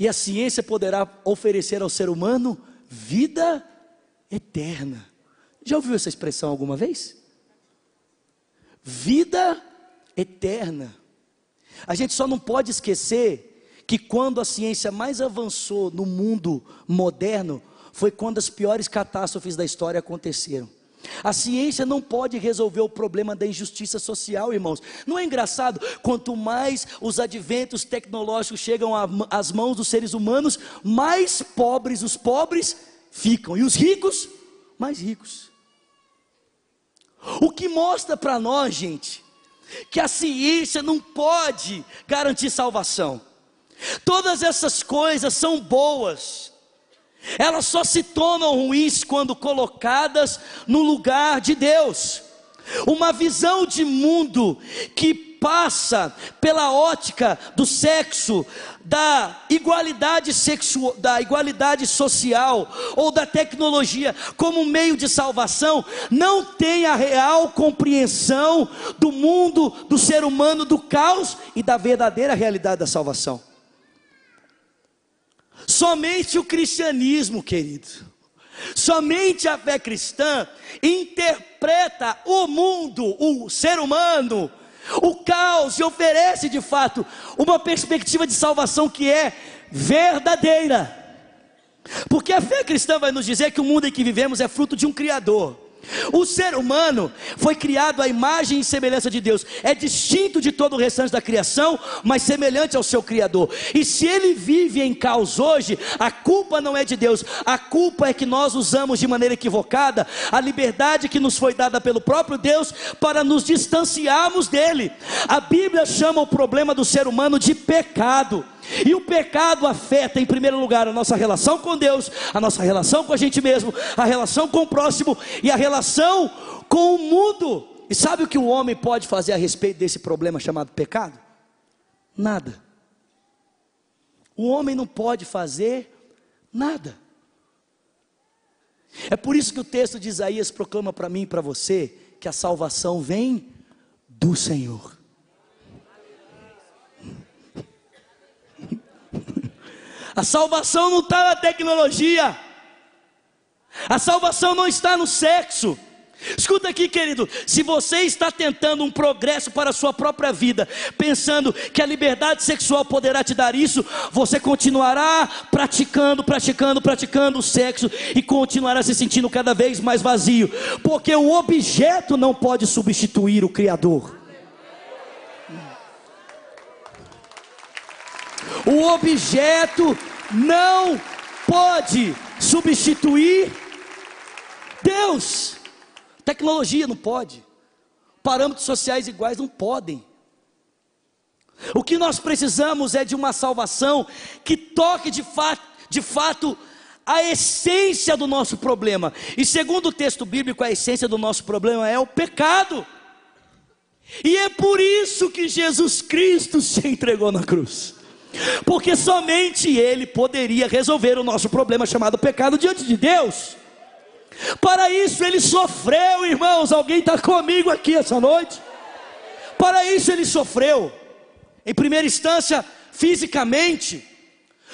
e a ciência poderá oferecer ao ser humano vida eterna. Já ouviu essa expressão alguma vez? Vida eterna. A gente só não pode esquecer que quando a ciência mais avançou no mundo moderno, foi quando as piores catástrofes da história aconteceram. A ciência não pode resolver o problema da injustiça social, irmãos. Não é engraçado? Quanto mais os adventos tecnológicos chegam às mãos dos seres humanos, mais pobres os pobres ficam, e os ricos, mais ricos. O que mostra para nós, gente, que a ciência não pode garantir salvação. Todas essas coisas são boas, elas só se tornam ruins quando colocadas no lugar de Deus. Uma visão de mundo que passa pela ótica do sexo, da igualdade sexual, da igualdade social ou da tecnologia como meio de salvação, não tem a real compreensão do mundo, do ser humano, do caos e da verdadeira realidade da salvação. Somente o cristianismo, querido, Somente a fé cristã interpreta o mundo, o ser humano, o caos e oferece de fato uma perspectiva de salvação que é verdadeira. Porque a fé cristã vai nos dizer que o mundo em que vivemos é fruto de um Criador. O ser humano foi criado à imagem e semelhança de Deus, é distinto de todo o restante da criação, mas semelhante ao seu Criador. E se ele vive em caos hoje, a culpa não é de Deus, a culpa é que nós usamos de maneira equivocada a liberdade que nos foi dada pelo próprio Deus para nos distanciarmos dele. A Bíblia chama o problema do ser humano de pecado. E o pecado afeta, em primeiro lugar, a nossa relação com Deus, a nossa relação com a gente mesmo, a relação com o próximo e a relação com o mundo. E sabe o que o homem pode fazer a respeito desse problema chamado pecado? Nada. O homem não pode fazer nada. É por isso que o texto de Isaías proclama para mim e para você que a salvação vem do Senhor. A salvação não está na tecnologia. A salvação não está no sexo. Escuta aqui, querido. Se você está tentando um progresso para a sua própria vida, pensando que a liberdade sexual poderá te dar isso, você continuará praticando, praticando, praticando o sexo e continuará se sentindo cada vez mais vazio, porque o objeto não pode substituir o Criador. O objeto não pode substituir Deus. Tecnologia não pode. Parâmetros sociais iguais não podem. O que nós precisamos é de uma salvação que toque de fato, de fato a essência do nosso problema. E segundo o texto bíblico, a essência do nosso problema é o pecado. E é por isso que Jesus Cristo se entregou na cruz porque somente Ele poderia resolver o nosso problema chamado pecado diante de Deus. Para isso Ele sofreu, irmãos. Alguém está comigo aqui essa noite? Para isso Ele sofreu, em primeira instância, fisicamente,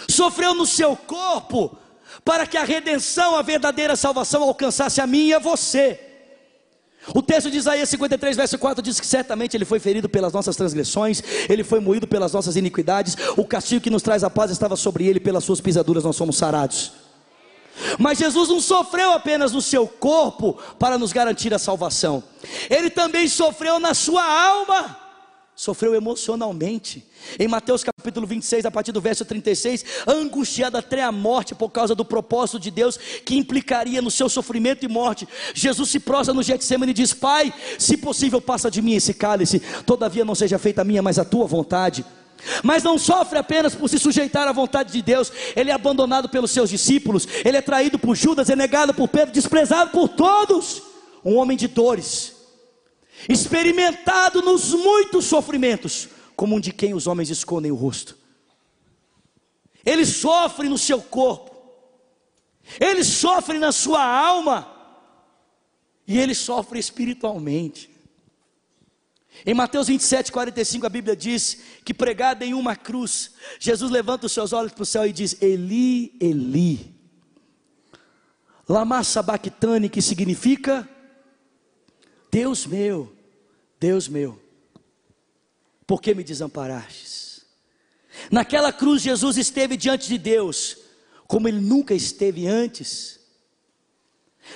sofreu no seu corpo, para que a redenção, a verdadeira salvação alcançasse a mim e a você. O texto de Isaías 53, verso 4 diz que certamente ele foi ferido pelas nossas transgressões, ele foi moído pelas nossas iniquidades, o castigo que nos traz a paz estava sobre ele, pelas suas pisaduras nós somos sarados. Mas Jesus não sofreu apenas no seu corpo para nos garantir a salvação, ele também sofreu na sua alma sofreu emocionalmente. Em Mateus capítulo 26, a partir do verso 36, angustiado até a morte por causa do propósito de Deus que implicaria no seu sofrimento e morte, Jesus se prostra no Getsemane e diz: Pai, se possível, passa de mim esse cálice, todavia não seja feita a minha, mas a tua vontade. Mas não sofre apenas por se sujeitar à vontade de Deus, ele é abandonado pelos seus discípulos, ele é traído por Judas, é negado por Pedro, desprezado por todos, um homem de dores experimentado nos muitos sofrimentos, como um de quem os homens escondem o rosto. Ele sofre no seu corpo, ele sofre na sua alma, e ele sofre espiritualmente. Em Mateus 27, 45, a Bíblia diz que pregado em uma cruz, Jesus levanta os seus olhos para o céu e diz: Eli, Eli, lama sabachthani, que significa Deus meu, Deus meu, por que me desamparastes? Naquela cruz, Jesus esteve diante de Deus, como ele nunca esteve antes.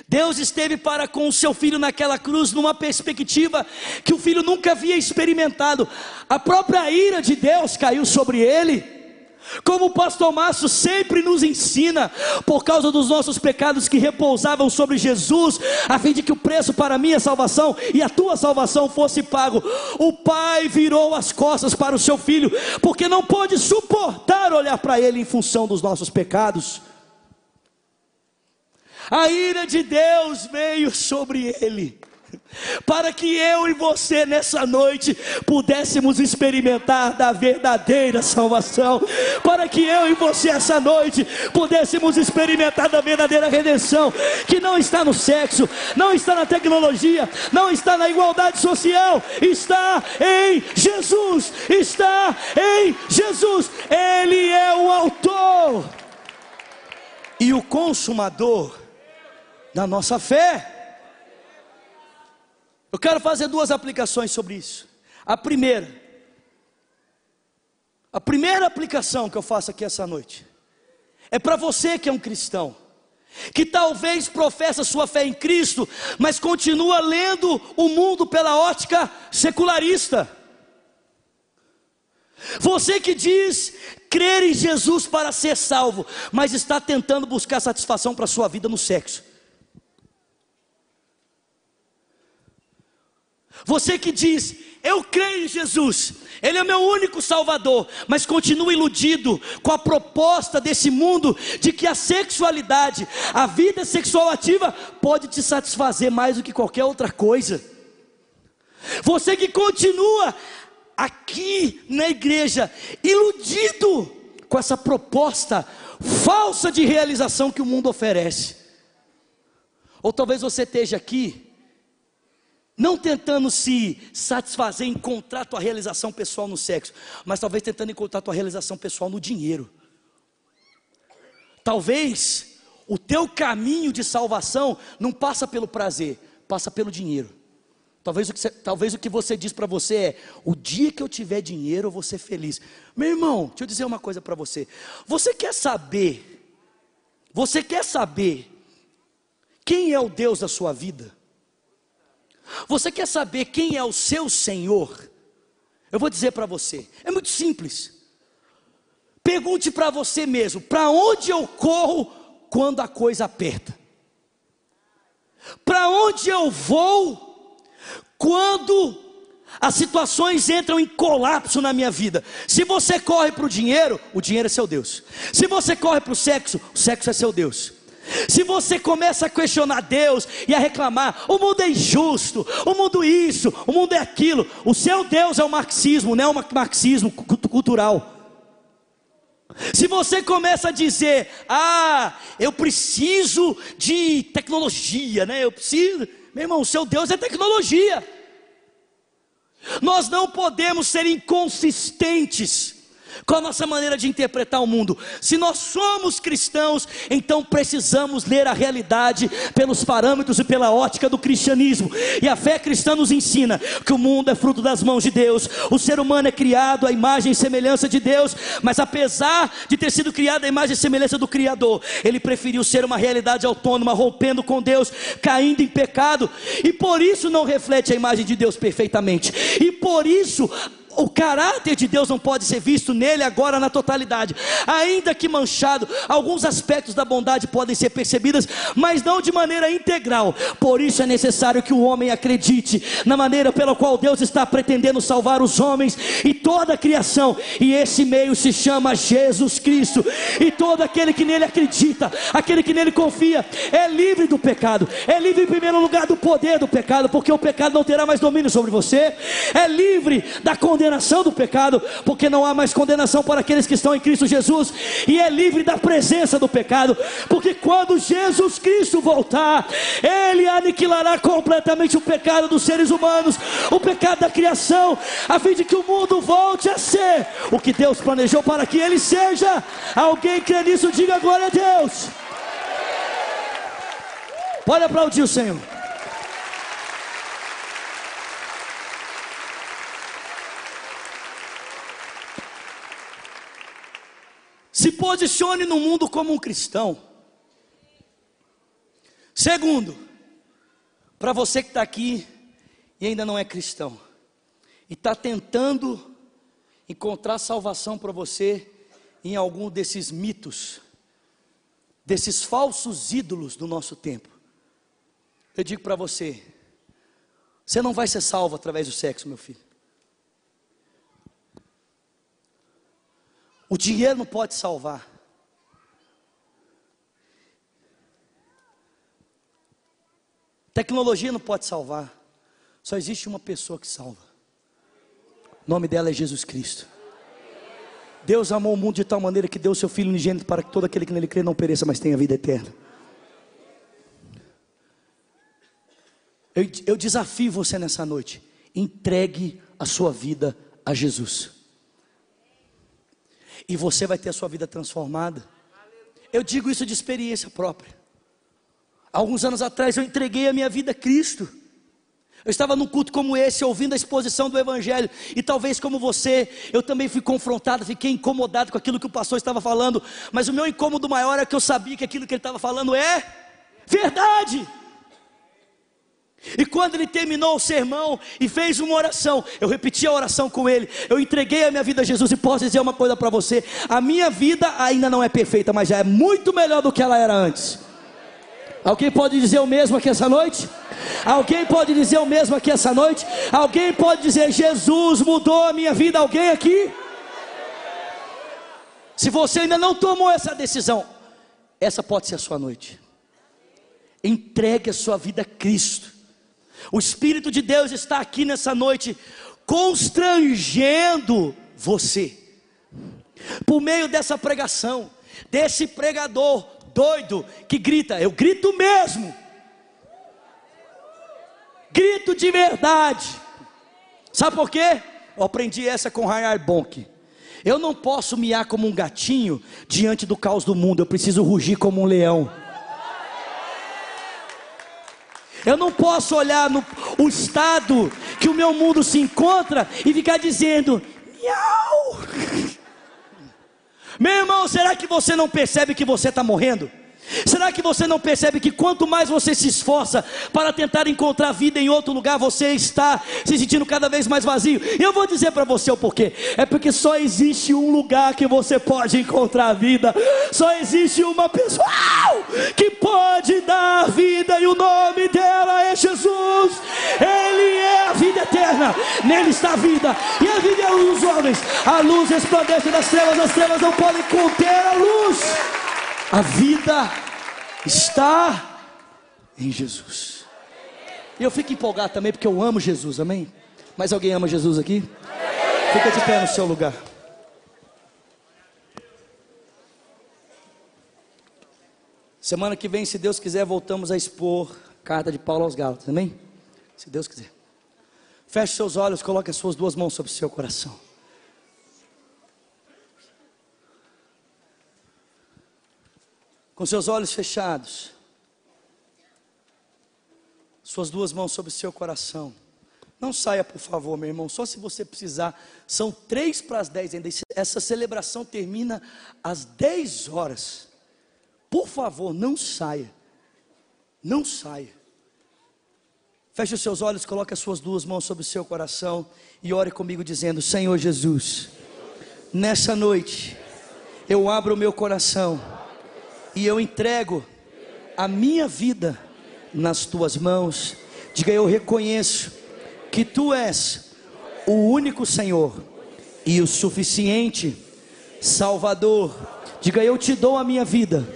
Deus esteve para com o seu filho naquela cruz, numa perspectiva que o filho nunca havia experimentado. A própria ira de Deus caiu sobre ele. Como o pastor Márcio sempre nos ensina, por causa dos nossos pecados que repousavam sobre Jesus, a fim de que o preço para a minha salvação e a tua salvação fosse pago, o pai virou as costas para o seu filho, porque não pôde suportar olhar para ele em função dos nossos pecados. A ira de Deus veio sobre ele para que eu e você nessa noite pudéssemos experimentar da verdadeira salvação, para que eu e você essa noite pudéssemos experimentar da verdadeira redenção, que não está no sexo, não está na tecnologia, não está na igualdade social, está em Jesus, está em Jesus, Ele é o autor e o consumador da nossa fé. Eu quero fazer duas aplicações sobre isso. A primeira, a primeira aplicação que eu faço aqui essa noite, é para você que é um cristão, que talvez professa sua fé em Cristo, mas continua lendo o mundo pela ótica secularista. Você que diz crer em Jesus para ser salvo, mas está tentando buscar satisfação para a sua vida no sexo. Você que diz, eu creio em Jesus, Ele é meu único Salvador, mas continua iludido com a proposta desse mundo de que a sexualidade, a vida sexual ativa, pode te satisfazer mais do que qualquer outra coisa. Você que continua aqui na igreja, iludido com essa proposta falsa de realização que o mundo oferece. Ou talvez você esteja aqui não tentando se satisfazer, encontrar tua realização pessoal no sexo, mas talvez tentando encontrar tua realização pessoal no dinheiro. Talvez o teu caminho de salvação não passa pelo prazer, passa pelo dinheiro. Talvez o que, você, talvez o que você diz para você é: o dia que eu tiver dinheiro eu vou ser feliz. Meu irmão, deixa eu dizer uma coisa para você. Você quer saber? Você quer saber quem é o Deus da sua vida? Você quer saber quem é o seu Senhor? Eu vou dizer para você, é muito simples. Pergunte para você mesmo: para onde eu corro quando a coisa aperta? Para onde eu vou quando as situações entram em colapso na minha vida? Se você corre para o dinheiro, o dinheiro é seu Deus. Se você corre para o sexo, o sexo é seu Deus. Se você começa a questionar Deus e a reclamar, o mundo é injusto, o mundo isso, o mundo é aquilo, o seu Deus é o marxismo, não é o marxismo cultural. Se você começa a dizer, ah, eu preciso de tecnologia, né? Eu preciso, meu irmão, o seu Deus é tecnologia. Nós não podemos ser inconsistentes com a nossa maneira de interpretar o mundo. Se nós somos cristãos, então precisamos ler a realidade pelos parâmetros e pela ótica do cristianismo. E a fé cristã nos ensina que o mundo é fruto das mãos de Deus, o ser humano é criado à imagem e semelhança de Deus, mas apesar de ter sido criado à imagem e semelhança do Criador, ele preferiu ser uma realidade autônoma, rompendo com Deus, caindo em pecado, e por isso não reflete a imagem de Deus perfeitamente, e por isso o caráter de Deus não pode ser visto nele agora na totalidade. Ainda que manchado, alguns aspectos da bondade podem ser percebidos, mas não de maneira integral. Por isso é necessário que o homem acredite na maneira pela qual Deus está pretendendo salvar os homens e toda a criação. E esse meio se chama Jesus Cristo. E todo aquele que nele acredita, aquele que nele confia, é livre do pecado. É livre em primeiro lugar do poder do pecado, porque o pecado não terá mais domínio sobre você. É livre da condenação condenação do pecado, porque não há mais condenação para aqueles que estão em Cristo Jesus, e é livre da presença do pecado, porque quando Jesus Cristo voltar, Ele aniquilará completamente o pecado dos seres humanos, o pecado da criação, a fim de que o mundo volte a ser o que Deus planejou para que ele seja. Alguém crê nisso, diga glória a Deus. Pode aplaudir o Senhor. Se posicione no mundo como um cristão. Segundo, para você que está aqui e ainda não é cristão, e está tentando encontrar salvação para você em algum desses mitos, desses falsos ídolos do nosso tempo, eu digo para você: você não vai ser salvo através do sexo, meu filho. O dinheiro não pode salvar. Tecnologia não pode salvar. Só existe uma pessoa que salva. O nome dela é Jesus Cristo. Deus amou o mundo de tal maneira que deu seu Filho unigênito para que todo aquele que nele crê não pereça, mas tenha vida eterna. Eu, eu desafio você nessa noite. Entregue a sua vida a Jesus e você vai ter a sua vida transformada. Eu digo isso de experiência própria. Alguns anos atrás eu entreguei a minha vida a Cristo. Eu estava num culto como esse, ouvindo a exposição do Evangelho, e talvez como você, eu também fui confrontado, fiquei incomodado com aquilo que o pastor estava falando, mas o meu incômodo maior é que eu sabia que aquilo que ele estava falando é verdade. E quando ele terminou o sermão e fez uma oração, eu repeti a oração com ele, eu entreguei a minha vida a Jesus e posso dizer uma coisa para você: a minha vida ainda não é perfeita, mas já é muito melhor do que ela era antes. Alguém pode dizer o mesmo aqui essa noite? Alguém pode dizer o mesmo aqui essa noite? Alguém pode dizer Jesus mudou a minha vida? Alguém aqui? Se você ainda não tomou essa decisão, essa pode ser a sua noite. Entregue a sua vida a Cristo. O Espírito de Deus está aqui nessa noite, constrangendo você, por meio dessa pregação, desse pregador doido que grita, eu grito mesmo, grito de verdade. Sabe por quê? Eu aprendi essa com Rayar Bonk. Eu não posso miar como um gatinho diante do caos do mundo, eu preciso rugir como um leão. Eu não posso olhar no o estado que o meu mundo se encontra e ficar dizendo, miau. Meu irmão, será que você não percebe que você está morrendo? Será que você não percebe que quanto mais você se esforça para tentar encontrar vida em outro lugar, você está se sentindo cada vez mais vazio? Eu vou dizer para você o porquê. É porque só existe um lugar que você pode encontrar vida. Só existe uma pessoa que pode dar vida e o nome dela é Jesus. Ele é a vida eterna. Nele está a vida. E a vida é a luz dos homens. A luz resplandece das trevas, as trevas não podem conter a luz. A vida está em Jesus. E eu fico empolgado também porque eu amo Jesus, amém? Mas alguém ama Jesus aqui? Fica de pé no seu lugar. Semana que vem, se Deus quiser, voltamos a expor a carta de Paulo aos Gálatas, amém? Se Deus quiser. Feche seus olhos, coloque as suas duas mãos sobre o seu coração. Com seus olhos fechados, suas duas mãos sobre o seu coração. Não saia, por favor, meu irmão, só se você precisar. São três para as dez ainda. Essa celebração termina às dez horas. Por favor, não saia. Não saia. Feche os seus olhos, coloque as suas duas mãos sobre o seu coração e ore comigo dizendo: Senhor Jesus, nessa noite eu abro o meu coração e eu entrego a minha vida nas tuas mãos. Diga, eu reconheço que tu és o único Senhor e o suficiente Salvador. Diga, eu te dou a minha vida.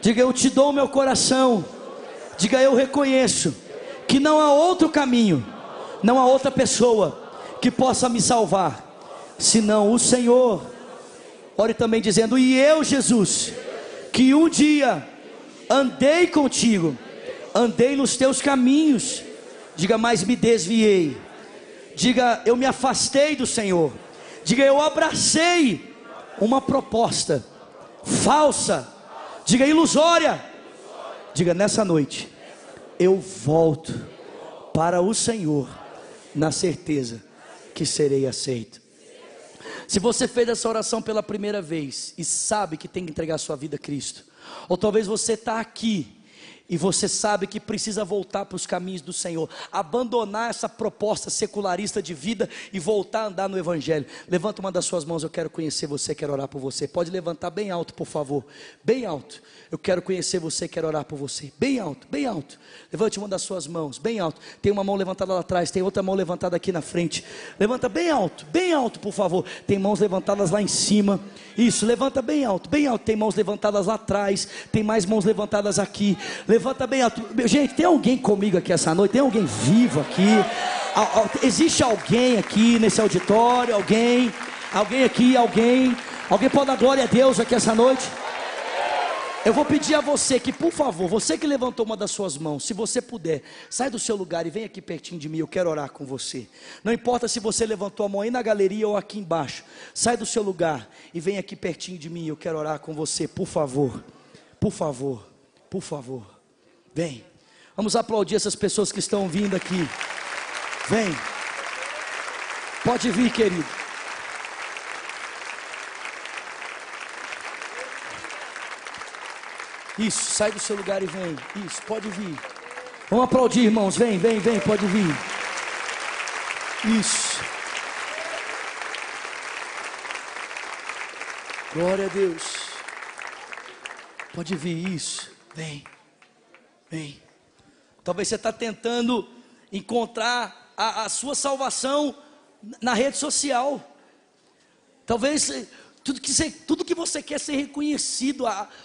Diga, eu te dou o meu coração. Diga, eu reconheço que não há outro caminho, não há outra pessoa que possa me salvar, senão o Senhor. Ore também dizendo: E eu, Jesus, que um dia andei contigo, andei nos teus caminhos, diga, mas me desviei, diga, eu me afastei do Senhor, diga, eu abracei uma proposta falsa, diga, ilusória, diga, nessa noite, eu volto para o Senhor, na certeza que serei aceito. Se você fez essa oração pela primeira vez e sabe que tem que entregar sua vida a Cristo, ou talvez você está aqui e você sabe que precisa voltar para os caminhos do Senhor, abandonar essa proposta secularista de vida e voltar a andar no Evangelho. Levanta uma das suas mãos, eu quero conhecer você, quero orar por você. Pode levantar bem alto, por favor, bem alto. Eu quero conhecer você, quero orar por você. Bem alto, bem alto. Levante uma das suas mãos, bem alto. Tem uma mão levantada lá atrás, tem outra mão levantada aqui na frente. Levanta bem alto, bem alto, por favor. Tem mãos levantadas lá em cima. Isso, levanta bem alto, bem alto. Tem mãos levantadas lá atrás. Tem mais mãos levantadas aqui. Levanta bem alto. Gente, tem alguém comigo aqui essa noite? Tem alguém vivo aqui? Existe alguém aqui nesse auditório? Alguém? Alguém aqui? Alguém? Alguém pode dar glória a Deus aqui essa noite? Eu vou pedir a você que, por favor, você que levantou uma das suas mãos, se você puder, sai do seu lugar e vem aqui pertinho de mim, eu quero orar com você. Não importa se você levantou a mão aí na galeria ou aqui embaixo, sai do seu lugar e vem aqui pertinho de mim, eu quero orar com você, por favor. Por favor, por favor. Vem. Vamos aplaudir essas pessoas que estão vindo aqui. Vem. Pode vir, querido. Isso, sai do seu lugar e vem. Isso, pode vir. Vamos aplaudir, irmãos. Vem, vem, vem, pode vir. Isso. Glória a Deus. Pode vir, isso. Vem, vem. Talvez você está tentando encontrar a, a sua salvação na rede social. Talvez tudo que você, tudo que você quer ser reconhecido,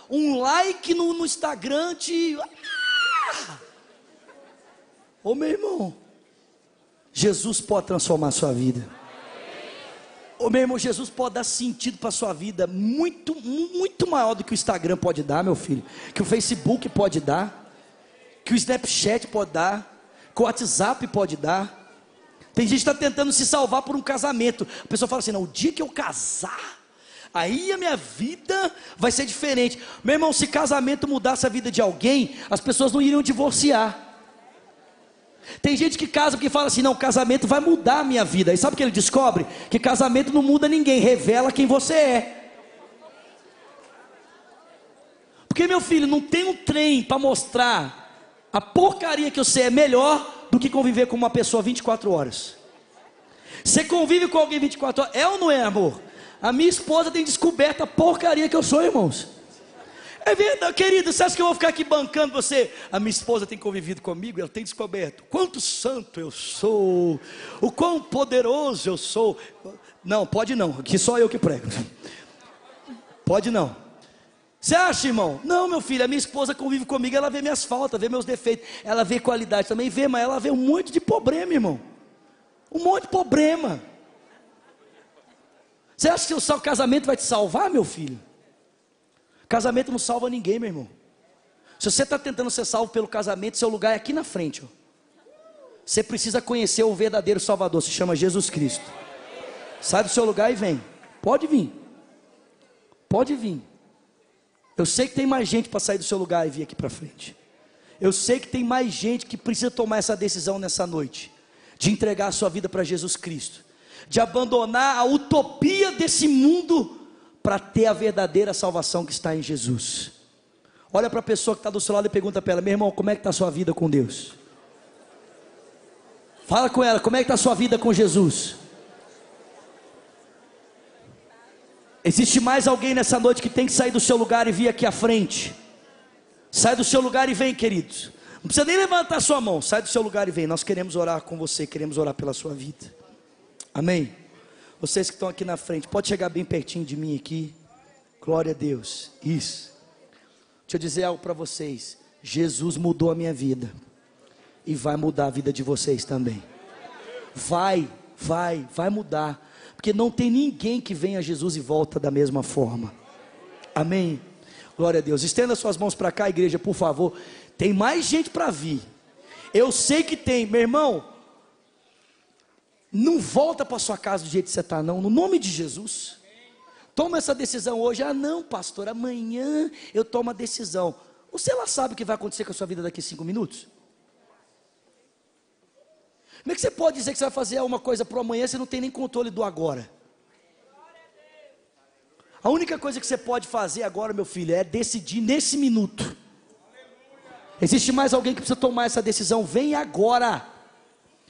um like no, no Instagram te. Ah! Ô meu irmão, Jesus pode transformar a sua vida. Ô meu irmão, Jesus pode dar sentido para a sua vida muito, muito maior do que o Instagram pode dar, meu filho, que o Facebook pode dar, que o Snapchat pode dar, que o WhatsApp pode dar. Tem gente que está tentando se salvar por um casamento. A pessoa fala assim: não, o dia que eu casar, aí a minha vida vai ser diferente. Meu irmão, se casamento mudasse a vida de alguém, as pessoas não iriam divorciar. Tem gente que casa porque fala assim: não, casamento vai mudar a minha vida. E sabe o que ele descobre? Que casamento não muda ninguém, revela quem você é. Porque, meu filho, não tem um trem para mostrar a porcaria que você é melhor do que conviver com uma pessoa 24 horas. Você convive com alguém 24 horas, é ou não é, amor? A minha esposa tem descoberto a porcaria que eu sou, irmãos. É verdade, querido, você acha que eu vou ficar aqui bancando você? A minha esposa tem convivido comigo, ela tem descoberto quanto santo eu sou, o quão poderoso eu sou. Não, pode não, aqui só eu que prego. Pode não. Você acha, irmão? Não, meu filho, a minha esposa convive comigo, ela vê minhas faltas, vê meus defeitos, ela vê qualidade também, vê, mas ela vê um monte de problema, irmão. Um monte de problema. Você acha que o seu casamento vai te salvar, meu filho? Casamento não salva ninguém, meu irmão. Se você está tentando ser salvo pelo casamento, seu lugar é aqui na frente. Ó. Você precisa conhecer o verdadeiro Salvador, se chama Jesus Cristo. Sai do seu lugar e vem. Pode vir. Pode vir. Eu sei que tem mais gente para sair do seu lugar e vir aqui para frente. Eu sei que tem mais gente que precisa tomar essa decisão nessa noite, de entregar a sua vida para Jesus Cristo de abandonar a utopia desse mundo para ter a verdadeira salvação que está em Jesus. Olha para a pessoa que está do seu lado e pergunta para ela: meu irmão, como é que está a sua vida com Deus? Fala com ela, como é que está a sua vida com Jesus? Existe mais alguém nessa noite que tem que sair do seu lugar e vir aqui à frente? Sai do seu lugar e vem, queridos. Não precisa nem levantar sua mão, sai do seu lugar e vem. Nós queremos orar com você, queremos orar pela sua vida. Amém? Vocês que estão aqui na frente, pode chegar bem pertinho de mim aqui. Glória a Deus. Isso. Deixa eu dizer algo para vocês. Jesus mudou a minha vida. E vai mudar a vida de vocês também. Vai, vai, vai mudar. Porque não tem ninguém que venha a Jesus e volta da mesma forma. Amém? Glória a Deus. Estenda suas mãos para cá, igreja, por favor. Tem mais gente para vir. Eu sei que tem, meu irmão. Não volta para sua casa do jeito que você está, não, no nome de Jesus. Toma essa decisão hoje. Ah, não, pastor, amanhã eu tomo a decisão. Você lá sabe o que vai acontecer com a sua vida daqui a cinco minutos? Como é que você pode dizer que você vai fazer alguma coisa para amanhã se não tem nem controle do agora? A única coisa que você pode fazer agora, meu filho, é decidir nesse minuto. Existe mais alguém que precisa tomar essa decisão? Vem agora.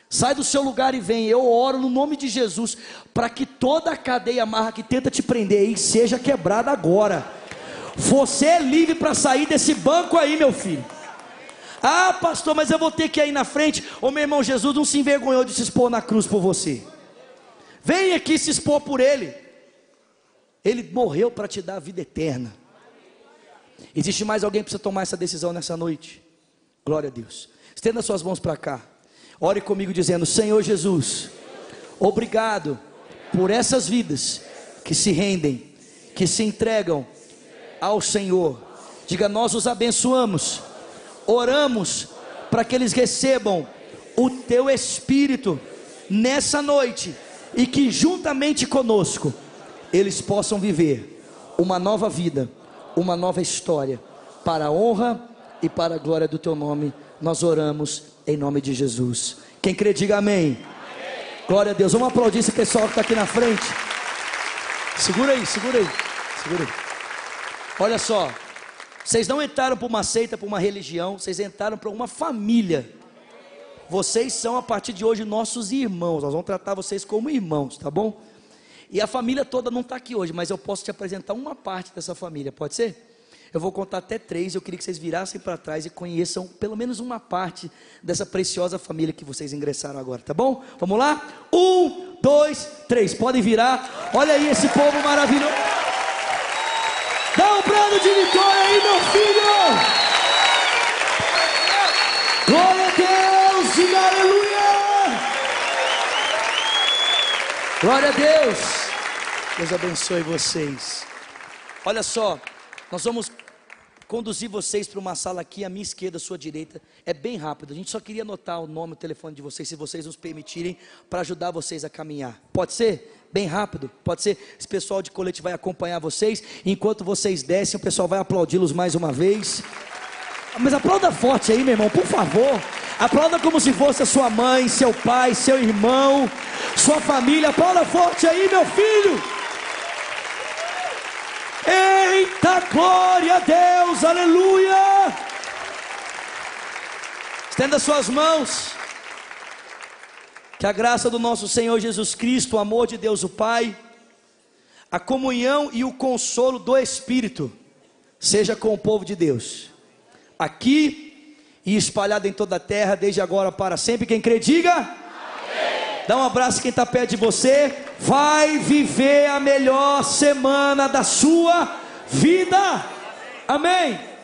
Sai do seu lugar e vem. Eu oro no nome de Jesus para que toda a cadeia amarra que tenta te prender aí seja quebrada agora. Você é livre para sair desse banco aí, meu filho. Ah, pastor, mas eu vou ter que ir na frente. Ô meu irmão, Jesus não se envergonhou de se expor na cruz por você. Vem aqui se expor por ele. Ele morreu para te dar a vida eterna. Existe mais alguém que precisa tomar essa decisão nessa noite? Glória a Deus. Estenda suas mãos para cá. Ore comigo dizendo: Senhor Jesus, obrigado por essas vidas que se rendem, que se entregam ao Senhor. Diga: Nós os abençoamos, oramos para que eles recebam o teu Espírito nessa noite e que juntamente conosco eles possam viver uma nova vida, uma nova história, para a honra e para a glória do teu nome, nós oramos em nome de Jesus. Quem crê, diga amém. amém. Glória a Deus. Vamos aplaudir esse pessoal que está aqui na frente. Segura aí, segura aí, segura aí. Olha só, vocês não entraram para uma seita, para uma religião, vocês entraram para uma família. Vocês são a partir de hoje nossos irmãos. Nós vamos tratar vocês como irmãos, tá bom? E a família toda não está aqui hoje, mas eu posso te apresentar uma parte dessa família, pode ser? Eu vou contar até três. Eu queria que vocês virassem para trás e conheçam pelo menos uma parte dessa preciosa família que vocês ingressaram agora, tá bom? Vamos lá? Um, dois, três. Podem virar. Olha aí esse povo maravilhoso. Dá um brado de vitória aí, meu filho. Glória a Deus, diga aleluia. Glória a Deus. Deus abençoe vocês. Olha só, nós vamos conduzir vocês para uma sala aqui, à minha esquerda, à sua direita. É bem rápido. A gente só queria anotar o nome e o telefone de vocês, se vocês nos permitirem, para ajudar vocês a caminhar. Pode ser? Bem rápido, pode ser. Esse pessoal de colete vai acompanhar vocês. Enquanto vocês descem, o pessoal vai aplaudi-los mais uma vez. Mas aplauda forte aí, meu irmão, por favor. Aplauda como se fosse a sua mãe, seu pai, seu irmão, sua família. Aplauda forte aí, meu filho. Eita glória a Deus, aleluia! Estenda suas mãos. Que a graça do nosso Senhor Jesus Cristo, o amor de Deus o Pai, a comunhão e o consolo do Espírito seja com o povo de Deus, aqui e espalhado em toda a terra, desde agora para sempre. Quem crê, diga. Amém. Dá um abraço quem está perto de você vai viver a melhor semana da sua vida. Amém.